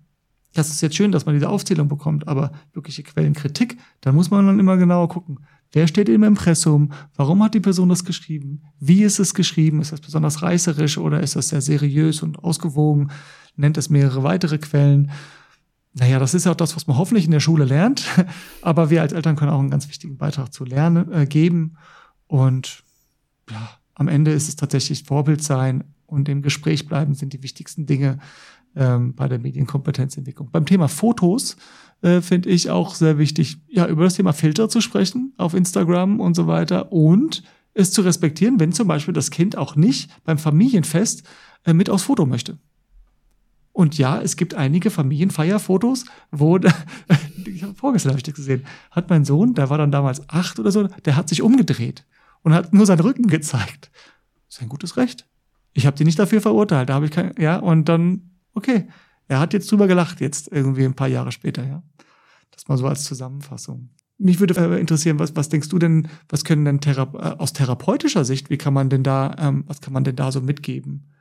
das ist jetzt schön, dass man diese Aufzählung bekommt, aber wirkliche Quellenkritik, da muss man dann immer genauer gucken. Wer steht im Impressum? Warum hat die Person das geschrieben? Wie ist es geschrieben? Ist das besonders reißerisch oder ist das sehr seriös und ausgewogen? Nennt es mehrere weitere Quellen? Naja, das ist ja auch das, was man hoffentlich in der Schule lernt. Aber wir als Eltern können auch einen ganz wichtigen Beitrag zu lernen, äh, geben. Und ja, am Ende ist es tatsächlich Vorbild sein und im Gespräch bleiben sind die wichtigsten Dinge ähm, bei der Medienkompetenzentwicklung. Beim Thema Fotos äh, finde ich auch sehr wichtig, ja, über das Thema Filter zu sprechen auf Instagram und so weiter und es zu respektieren, wenn zum Beispiel das Kind auch nicht beim Familienfest äh, mit aufs Foto möchte. Und ja, es gibt einige Familienfeierfotos, wo, ich habe vorgestern habe ich das gesehen, hat mein Sohn, der war dann damals acht oder so, der hat sich umgedreht und hat nur seinen Rücken gezeigt. Das ist ein gutes Recht. Ich habe die nicht dafür verurteilt, da habe ich kein, ja, und dann okay, er hat jetzt drüber gelacht, jetzt irgendwie ein paar Jahre später, ja. Das mal so als Zusammenfassung. Mich würde äh, interessieren, was, was denkst du denn, was können denn Thera äh, aus therapeutischer Sicht, wie kann man denn da, ähm, was kann man denn da so mitgeben,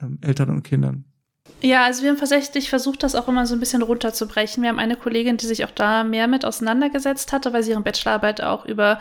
ähm, Eltern und Kindern? Ja, also wir haben tatsächlich versucht, das auch immer so ein bisschen runterzubrechen. Wir haben eine Kollegin, die sich auch da mehr mit auseinandergesetzt hatte, weil sie ihre Bachelorarbeit auch über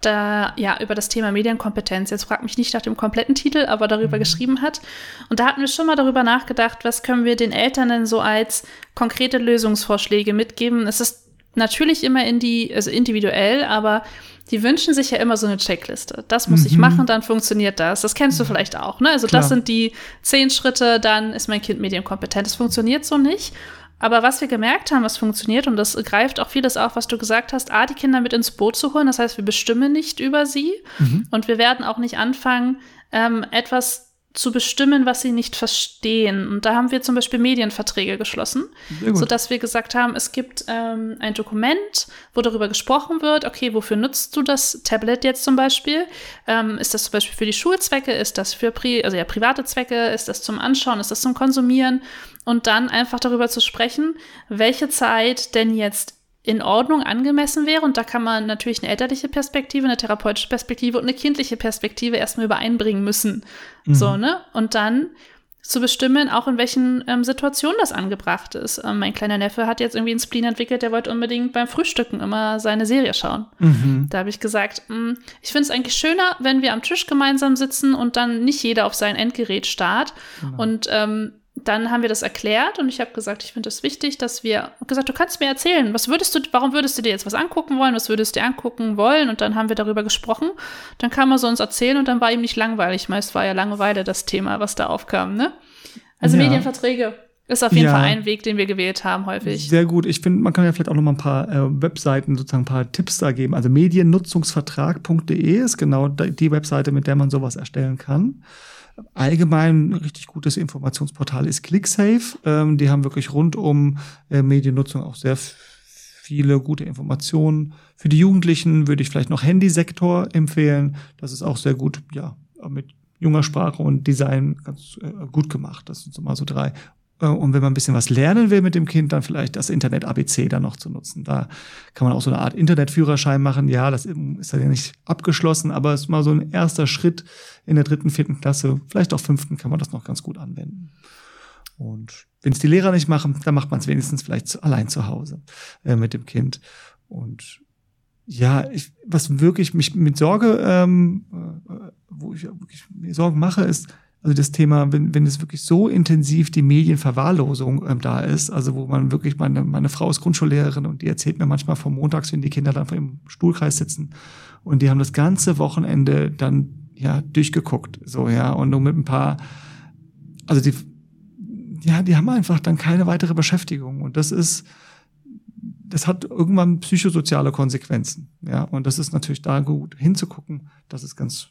da ja über das Thema Medienkompetenz, jetzt fragt mich nicht nach dem kompletten Titel, aber darüber mhm. geschrieben hat. Und da hatten wir schon mal darüber nachgedacht, was können wir den Eltern denn so als konkrete Lösungsvorschläge mitgeben. Es ist natürlich immer in die, also individuell, aber die wünschen sich ja immer so eine Checkliste. Das muss mhm. ich machen, dann funktioniert das. Das kennst du vielleicht auch, ne? Also Klar. das sind die zehn Schritte, dann ist mein Kind medienkompetent. Das funktioniert so nicht. Aber was wir gemerkt haben, was funktioniert, und das greift auch vieles auf, was du gesagt hast, A, die Kinder mit ins Boot zu holen. Das heißt, wir bestimmen nicht über sie mhm. und wir werden auch nicht anfangen, ähm, etwas zu bestimmen, was sie nicht verstehen. Und da haben wir zum Beispiel Medienverträge geschlossen, sodass wir gesagt haben, es gibt ähm, ein Dokument, wo darüber gesprochen wird, okay, wofür nutzt du das Tablet jetzt zum Beispiel? Ähm, ist das zum Beispiel für die Schulzwecke? Ist das für Pri also ja, private Zwecke? Ist das zum Anschauen? Ist das zum Konsumieren? Und dann einfach darüber zu sprechen, welche Zeit denn jetzt in Ordnung angemessen wäre. Und da kann man natürlich eine elterliche Perspektive, eine therapeutische Perspektive und eine kindliche Perspektive erstmal übereinbringen müssen. Mhm. So, ne? Und dann zu bestimmen, auch in welchen ähm, Situationen das angebracht ist. Ähm, mein kleiner Neffe hat jetzt irgendwie einen Spleen entwickelt, der wollte unbedingt beim Frühstücken immer seine Serie schauen. Mhm. Da habe ich gesagt, mh, hm, ich finde es eigentlich schöner, wenn wir am Tisch gemeinsam sitzen und dann nicht jeder auf sein Endgerät starrt. Genau. Und ähm, dann haben wir das erklärt und ich habe gesagt, ich finde es das wichtig, dass wir gesagt, du kannst mir erzählen, was würdest du, warum würdest du dir jetzt was angucken wollen, was würdest du dir angucken wollen? Und dann haben wir darüber gesprochen. Dann kam er so uns erzählen und dann war ihm nicht langweilig. Meist war ja Langeweile das Thema, was da aufkam, ne? Also ja. Medienverträge ist auf jeden ja. Fall ein Weg, den wir gewählt haben, häufig. Sehr gut. Ich finde, man kann ja vielleicht auch noch mal ein paar äh, Webseiten, sozusagen ein paar Tipps da geben. Also mediennutzungsvertrag.de ist genau die Webseite, mit der man sowas erstellen kann. Allgemein ein richtig gutes Informationsportal ist ClickSafe. Ähm, die haben wirklich rund um äh, Mediennutzung auch sehr viele gute Informationen. Für die Jugendlichen würde ich vielleicht noch Handysektor empfehlen. Das ist auch sehr gut, ja, mit junger Sprache und Design ganz äh, gut gemacht. Das sind so mal so drei. Äh, und wenn man ein bisschen was lernen will mit dem Kind, dann vielleicht das Internet ABC dann noch zu nutzen. Da kann man auch so eine Art Internetführerschein machen. Ja, das ist ja nicht abgeschlossen, aber es ist mal so ein erster Schritt in der dritten, vierten Klasse. Vielleicht auch fünften kann man das noch ganz gut anwenden. Und wenn es die Lehrer nicht machen, dann macht man es wenigstens vielleicht allein zu Hause äh, mit dem Kind. Und ja, ich, was wirklich mich mit Sorge, ähm, äh, wo ich wirklich mir Sorgen mache, ist, also das Thema, wenn, wenn es wirklich so intensiv die Medienverwahrlosung ähm, da ist, also wo man wirklich, meine, meine Frau ist Grundschullehrerin und die erzählt mir manchmal vom Montags, wenn die Kinder dann im Stuhlkreis sitzen. Und die haben das ganze Wochenende dann ja durchgeguckt, so ja, und nur mit ein paar, also die, ja, die haben einfach dann keine weitere Beschäftigung. Und das ist, das hat irgendwann psychosoziale Konsequenzen, ja, und das ist natürlich da gut hinzugucken, das ist ganz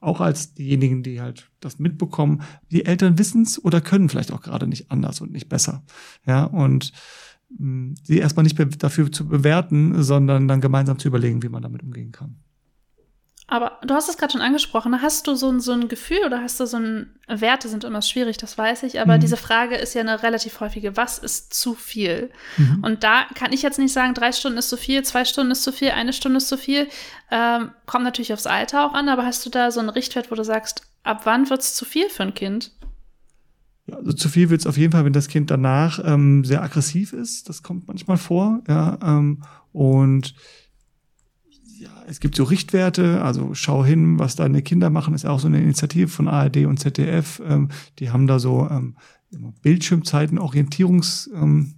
auch als diejenigen, die halt das mitbekommen, die Eltern wissen es oder können vielleicht auch gerade nicht anders und nicht besser. Ja, und mh, hm, sie erstmal nicht dafür zu bewerten, sondern dann gemeinsam zu überlegen, wie man damit umgehen kann. Aber du hast es gerade schon angesprochen. Hast du so ein, so ein Gefühl oder hast du so ein Werte sind immer schwierig, das weiß ich. Aber mhm. diese Frage ist ja eine relativ häufige. Was ist zu viel? Mhm. Und da kann ich jetzt nicht sagen, drei Stunden ist zu viel, zwei Stunden ist zu viel, eine Stunde ist zu viel. Ähm, kommt natürlich aufs Alter auch an. Aber hast du da so einen Richtwert, wo du sagst, ab wann wird es zu viel für ein Kind? Also zu viel wird es auf jeden Fall, wenn das Kind danach ähm, sehr aggressiv ist. Das kommt manchmal vor. Ja, ähm, und ja, es gibt so Richtwerte, also schau hin, was deine Kinder machen, ist auch so eine Initiative von ARD und ZDF. Ähm, die haben da so ähm, Bildschirmzeiten, Orientierungs, ähm,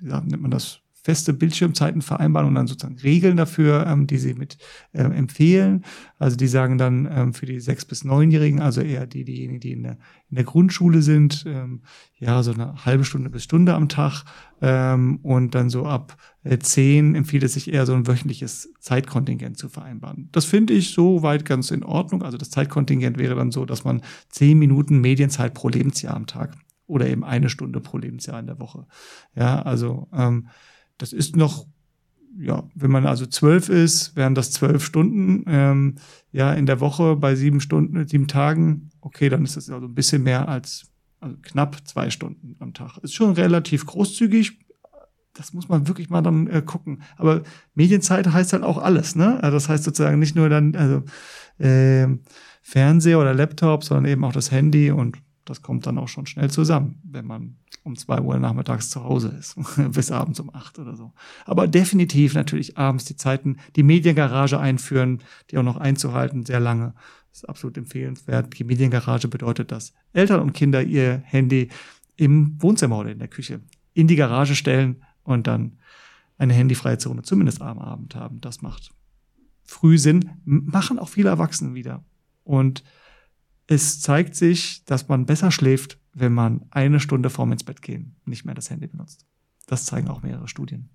ja, wie nennt man das, feste Bildschirmzeiten vereinbaren und dann sozusagen Regeln dafür, ähm, die sie mit äh, empfehlen. Also die sagen dann ähm, für die sechs bis neunjährigen, also eher die diejenigen, die in der, in der Grundschule sind, ähm, ja so eine halbe Stunde bis Stunde am Tag ähm, und dann so ab äh, zehn empfiehlt es sich eher so ein wöchentliches Zeitkontingent zu vereinbaren. Das finde ich so weit ganz in Ordnung. Also das Zeitkontingent wäre dann so, dass man zehn Minuten Medienzeit pro Lebensjahr am Tag oder eben eine Stunde pro Lebensjahr in der Woche. Ja, also ähm, das ist noch, ja, wenn man also zwölf ist, wären das zwölf Stunden, ähm, ja, in der Woche bei sieben Stunden, sieben Tagen. Okay, dann ist das also ein bisschen mehr als also knapp zwei Stunden am Tag. Ist schon relativ großzügig. Das muss man wirklich mal dann äh, gucken. Aber Medienzeit heißt halt auch alles, ne? Also das heißt sozusagen nicht nur dann, also äh, Fernseher oder Laptop, sondern eben auch das Handy und das kommt dann auch schon schnell zusammen, wenn man um zwei Uhr nachmittags zu Hause ist, bis abends um acht oder so. Aber definitiv natürlich abends die Zeiten, die Mediengarage einführen, die auch noch einzuhalten, sehr lange. Das ist absolut empfehlenswert. Die Mediengarage bedeutet, dass Eltern und Kinder ihr Handy im Wohnzimmer oder in der Küche in die Garage stellen und dann eine handyfreie Zone zumindest am Abend haben. Das macht früh Sinn, machen auch viele Erwachsene wieder. Und es zeigt sich, dass man besser schläft, wenn man eine Stunde vorm ins Bett gehen nicht mehr das Handy benutzt. Das zeigen auch mehrere Studien.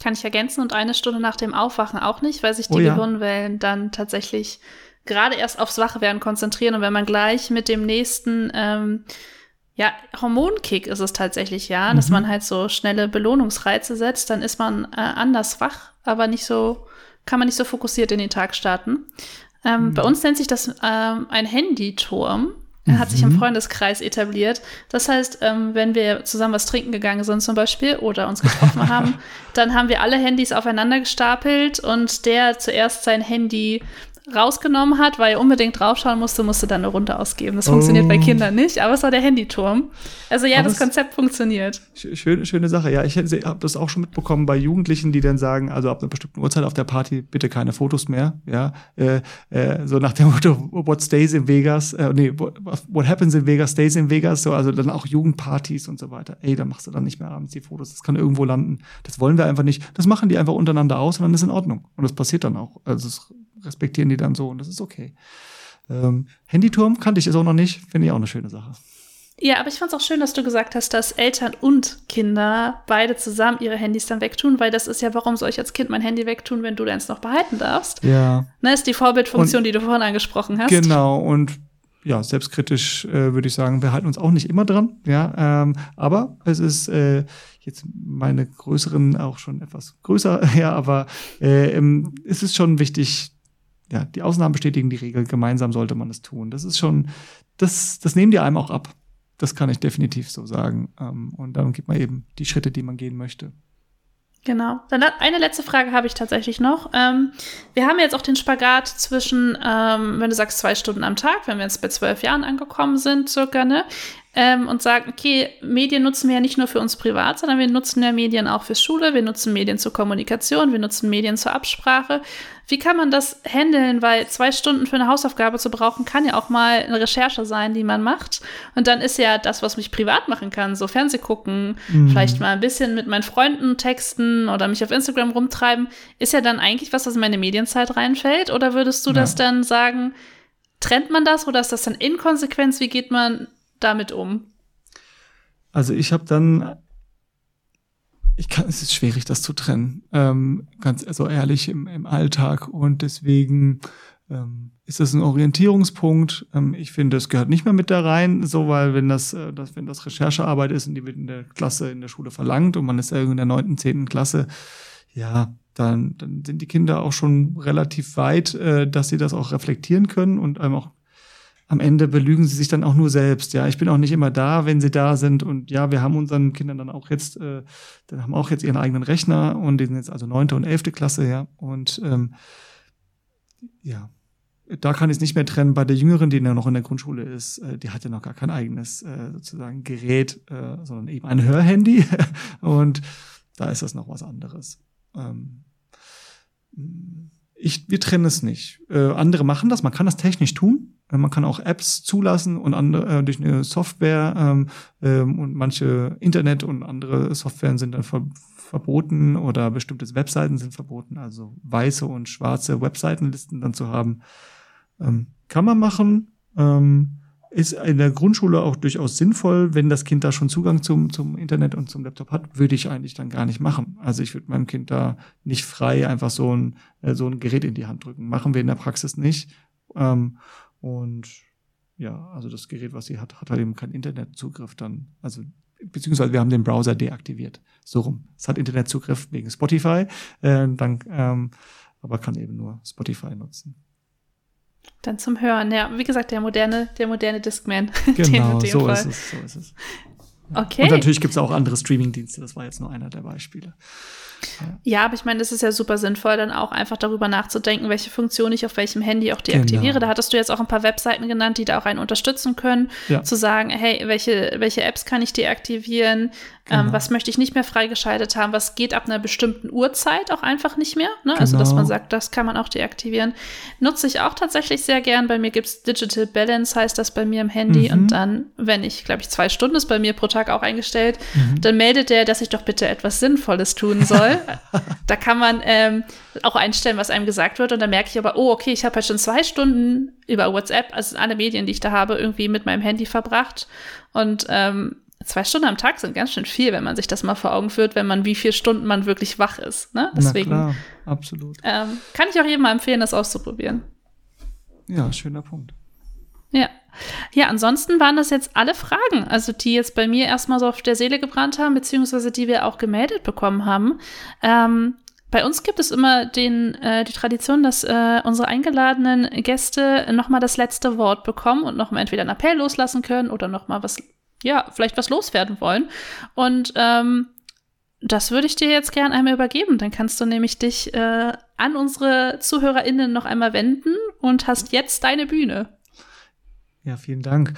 Kann ich ergänzen und eine Stunde nach dem Aufwachen auch nicht, weil sich die oh ja. Gehirnwellen dann tatsächlich gerade erst aufs Wachwerden konzentrieren und wenn man gleich mit dem nächsten ähm, ja, Hormonkick ist es tatsächlich, ja, mhm. dass man halt so schnelle Belohnungsreize setzt, dann ist man äh, anders wach, aber nicht so, kann man nicht so fokussiert in den Tag starten. Ähm, mhm. Bei uns nennt sich das ähm, ein Handyturm. Hat sich im mhm. Freundeskreis etabliert. Das heißt, ähm, wenn wir zusammen was trinken gegangen sind zum Beispiel oder uns getroffen haben, dann haben wir alle Handys aufeinander gestapelt und der zuerst sein Handy rausgenommen hat, weil er unbedingt draufschauen musste, musste dann eine Runde ausgeben. Das funktioniert bei oh. Kindern nicht, aber es war der Handyturm. Also ja, aber das Konzept funktioniert. Schöne, schöne Sache. Ja, ich habe das auch schon mitbekommen bei Jugendlichen, die dann sagen, also ab einer bestimmten Uhrzeit auf der Party bitte keine Fotos mehr. Ja, äh, äh, so nach dem Motto, what stays in Vegas, äh, nee, what, what happens in Vegas stays in Vegas. So, also dann auch Jugendpartys und so weiter. Ey, da machst du dann nicht mehr abends die Fotos. Das kann irgendwo landen. Das wollen wir einfach nicht. Das machen die einfach untereinander aus und dann ist in Ordnung. Und das passiert dann auch. Also es respektieren die dann so und das ist okay. Ähm, Handyturm kannte ich es auch noch nicht, finde ich auch eine schöne Sache. Ja, aber ich fand es auch schön, dass du gesagt hast, dass Eltern und Kinder beide zusammen ihre Handys dann wegtun, weil das ist ja, warum soll ich als Kind mein Handy wegtun, wenn du deins noch behalten darfst? Ja. Ne, ist die Vorbildfunktion, und, die du vorhin angesprochen hast. Genau, und ja, selbstkritisch äh, würde ich sagen, wir halten uns auch nicht immer dran, ja, ähm, aber es ist äh, jetzt meine größeren auch schon etwas größer, ja, aber äh, ähm, es ist schon wichtig, ja, die Ausnahmen bestätigen die Regel, gemeinsam sollte man es tun. Das ist schon, das, das nehmen die einem auch ab. Das kann ich definitiv so sagen. Ähm, und dann gibt man eben die Schritte, die man gehen möchte. Genau. Dann eine letzte Frage habe ich tatsächlich noch. Ähm, wir haben jetzt auch den Spagat zwischen, ähm, wenn du sagst zwei Stunden am Tag, wenn wir jetzt bei zwölf Jahren angekommen sind, circa, ne? Ähm, und sagen, okay, Medien nutzen wir ja nicht nur für uns privat, sondern wir nutzen ja Medien auch für Schule, wir nutzen Medien zur Kommunikation, wir nutzen Medien zur Absprache. Wie kann man das handeln? Weil zwei Stunden für eine Hausaufgabe zu brauchen, kann ja auch mal eine Recherche sein, die man macht. Und dann ist ja das, was mich privat machen kann, so Fernseh gucken, mhm. vielleicht mal ein bisschen mit meinen Freunden texten oder mich auf Instagram rumtreiben, ist ja dann eigentlich was, was in meine Medienzeit reinfällt. Oder würdest du ja. das dann sagen, trennt man das oder ist das dann Inkonsequenz? Wie geht man damit um? Also ich habe dann, ich kann, es ist schwierig, das zu trennen, ähm, ganz also ehrlich im, im Alltag und deswegen ähm, ist das ein Orientierungspunkt. Ähm, ich finde, es gehört nicht mehr mit da rein, so weil wenn das, äh, das, wenn das Recherchearbeit ist und die wird in der Klasse in der Schule verlangt und man ist irgendwie in der neunten, zehnten Klasse, ja, dann, dann sind die Kinder auch schon relativ weit, äh, dass sie das auch reflektieren können und einem auch am Ende belügen sie sich dann auch nur selbst. Ja, ich bin auch nicht immer da, wenn sie da sind. Und ja, wir haben unseren Kindern dann auch jetzt, äh, dann haben auch jetzt ihren eigenen Rechner und die sind jetzt also neunte und elfte Klasse, ja. Und ähm, ja, da kann ich es nicht mehr trennen. Bei der Jüngeren, die noch in der Grundschule ist, äh, die hat ja noch gar kein eigenes äh, sozusagen Gerät, äh, sondern eben ein Hörhandy. und da ist das noch was anderes. Ähm, ich, wir trennen es nicht. Äh, andere machen das, man kann das technisch tun. Äh, man kann auch Apps zulassen und andere äh, durch eine Software ähm, ähm, und manche Internet und andere Softwaren sind dann ver verboten oder bestimmte Webseiten sind verboten, also weiße und schwarze Webseitenlisten dann zu haben. Ähm, kann man machen. Ähm, ist in der Grundschule auch durchaus sinnvoll, wenn das Kind da schon Zugang zum, zum Internet und zum Laptop hat, würde ich eigentlich dann gar nicht machen. Also ich würde meinem Kind da nicht frei einfach so ein, äh, so ein Gerät in die Hand drücken. Machen wir in der Praxis nicht. Ähm, und ja, also das Gerät, was sie hat, hat halt eben keinen Internetzugriff dann. Also beziehungsweise wir haben den Browser deaktiviert. So rum. Es hat Internetzugriff wegen Spotify, äh, dann, ähm, aber kann eben nur Spotify nutzen. Dann zum Hören, ja. Wie gesagt, der moderne, der moderne Discman. Genau, so Fall. ist es, so ist es. Okay. Und natürlich gibt es auch andere Streaming-Dienste, das war jetzt nur einer der Beispiele. Ja, aber ich meine, das ist ja super sinnvoll, dann auch einfach darüber nachzudenken, welche Funktion ich auf welchem Handy auch deaktiviere. Genau. Da hattest du jetzt auch ein paar Webseiten genannt, die da auch einen unterstützen können, ja. zu sagen, hey, welche, welche Apps kann ich deaktivieren, ähm, genau. was möchte ich nicht mehr freigeschaltet haben, was geht ab einer bestimmten Uhrzeit auch einfach nicht mehr. Ne? Genau. Also, dass man genau. sagt, das kann man auch deaktivieren. Nutze ich auch tatsächlich sehr gern. Bei mir gibt es Digital Balance, heißt das bei mir im Handy. Mhm. Und dann, wenn ich, glaube ich, zwei Stunden ist bei mir pro Tag auch eingestellt, mhm. dann meldet der, dass ich doch bitte etwas Sinnvolles tun soll. Da kann man ähm, auch einstellen, was einem gesagt wird. Und dann merke ich aber, oh, okay, ich habe halt schon zwei Stunden über WhatsApp, also alle Medien, die ich da habe, irgendwie mit meinem Handy verbracht. Und ähm, zwei Stunden am Tag sind ganz schön viel, wenn man sich das mal vor Augen führt, wenn man wie viele Stunden man wirklich wach ist. Ne? Deswegen Na klar, absolut. Ähm, kann ich auch jedem mal empfehlen, das auszuprobieren. Ja, schöner Punkt. Ja. Ja, ansonsten waren das jetzt alle Fragen, also die jetzt bei mir erstmal so auf der Seele gebrannt haben, beziehungsweise die wir auch gemeldet bekommen haben. Ähm, bei uns gibt es immer den, äh, die Tradition, dass äh, unsere eingeladenen Gäste nochmal das letzte Wort bekommen und nochmal entweder einen Appell loslassen können oder nochmal was, ja, vielleicht was loswerden wollen. Und ähm, das würde ich dir jetzt gern einmal übergeben. Dann kannst du nämlich dich äh, an unsere ZuhörerInnen noch einmal wenden und hast jetzt deine Bühne. Ja, vielen Dank.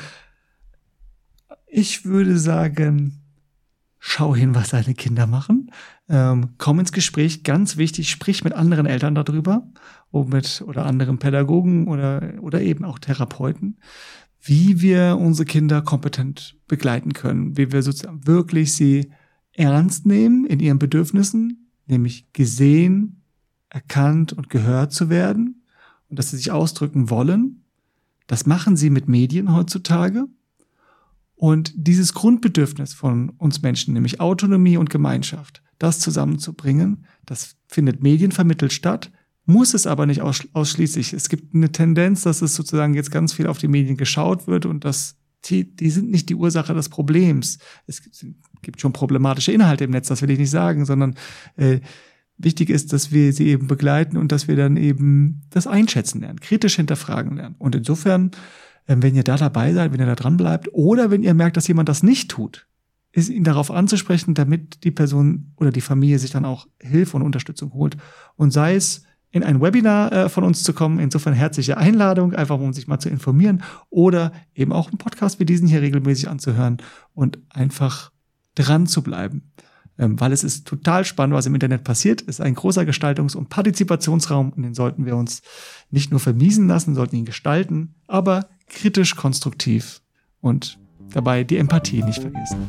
Ich würde sagen, schau hin, was deine Kinder machen. Ähm, komm ins Gespräch, ganz wichtig, sprich mit anderen Eltern darüber mit, oder anderen Pädagogen oder, oder eben auch Therapeuten, wie wir unsere Kinder kompetent begleiten können, wie wir sozusagen wirklich sie ernst nehmen in ihren Bedürfnissen, nämlich gesehen, erkannt und gehört zu werden und dass sie sich ausdrücken wollen das machen sie mit Medien heutzutage. Und dieses Grundbedürfnis von uns Menschen, nämlich Autonomie und Gemeinschaft, das zusammenzubringen, das findet medienvermittelt statt. muss es aber nicht ausschließlich. Es gibt eine Tendenz, dass es sozusagen jetzt ganz viel auf die Medien geschaut wird und dass die, die sind nicht die Ursache des Problems. Es gibt schon problematische Inhalte im Netz, das will ich nicht sagen, sondern äh, wichtig ist, dass wir sie eben begleiten und dass wir dann eben das einschätzen lernen, kritisch hinterfragen lernen. Und insofern, äh, wenn ihr da dabei seid, wenn ihr da dran bleibt oder wenn ihr merkt, dass jemand das nicht tut, ist ihn darauf anzusprechen, damit die Person oder die Familie sich dann auch Hilfe und Unterstützung holt. Und sei es in ein Webinar äh, von uns zu kommen. Insofern herzliche Einladung, einfach um sich mal zu informieren oder eben auch einen Podcast wie diesen hier regelmäßig anzuhören und einfach dran zu bleiben. Ähm, weil es ist total spannend, was im Internet passiert. Es ist ein großer Gestaltungs- und Partizipationsraum und den sollten wir uns nicht nur vermiesen lassen, sollten ihn gestalten, aber kritisch konstruktiv und dabei die Empathie nicht vergessen.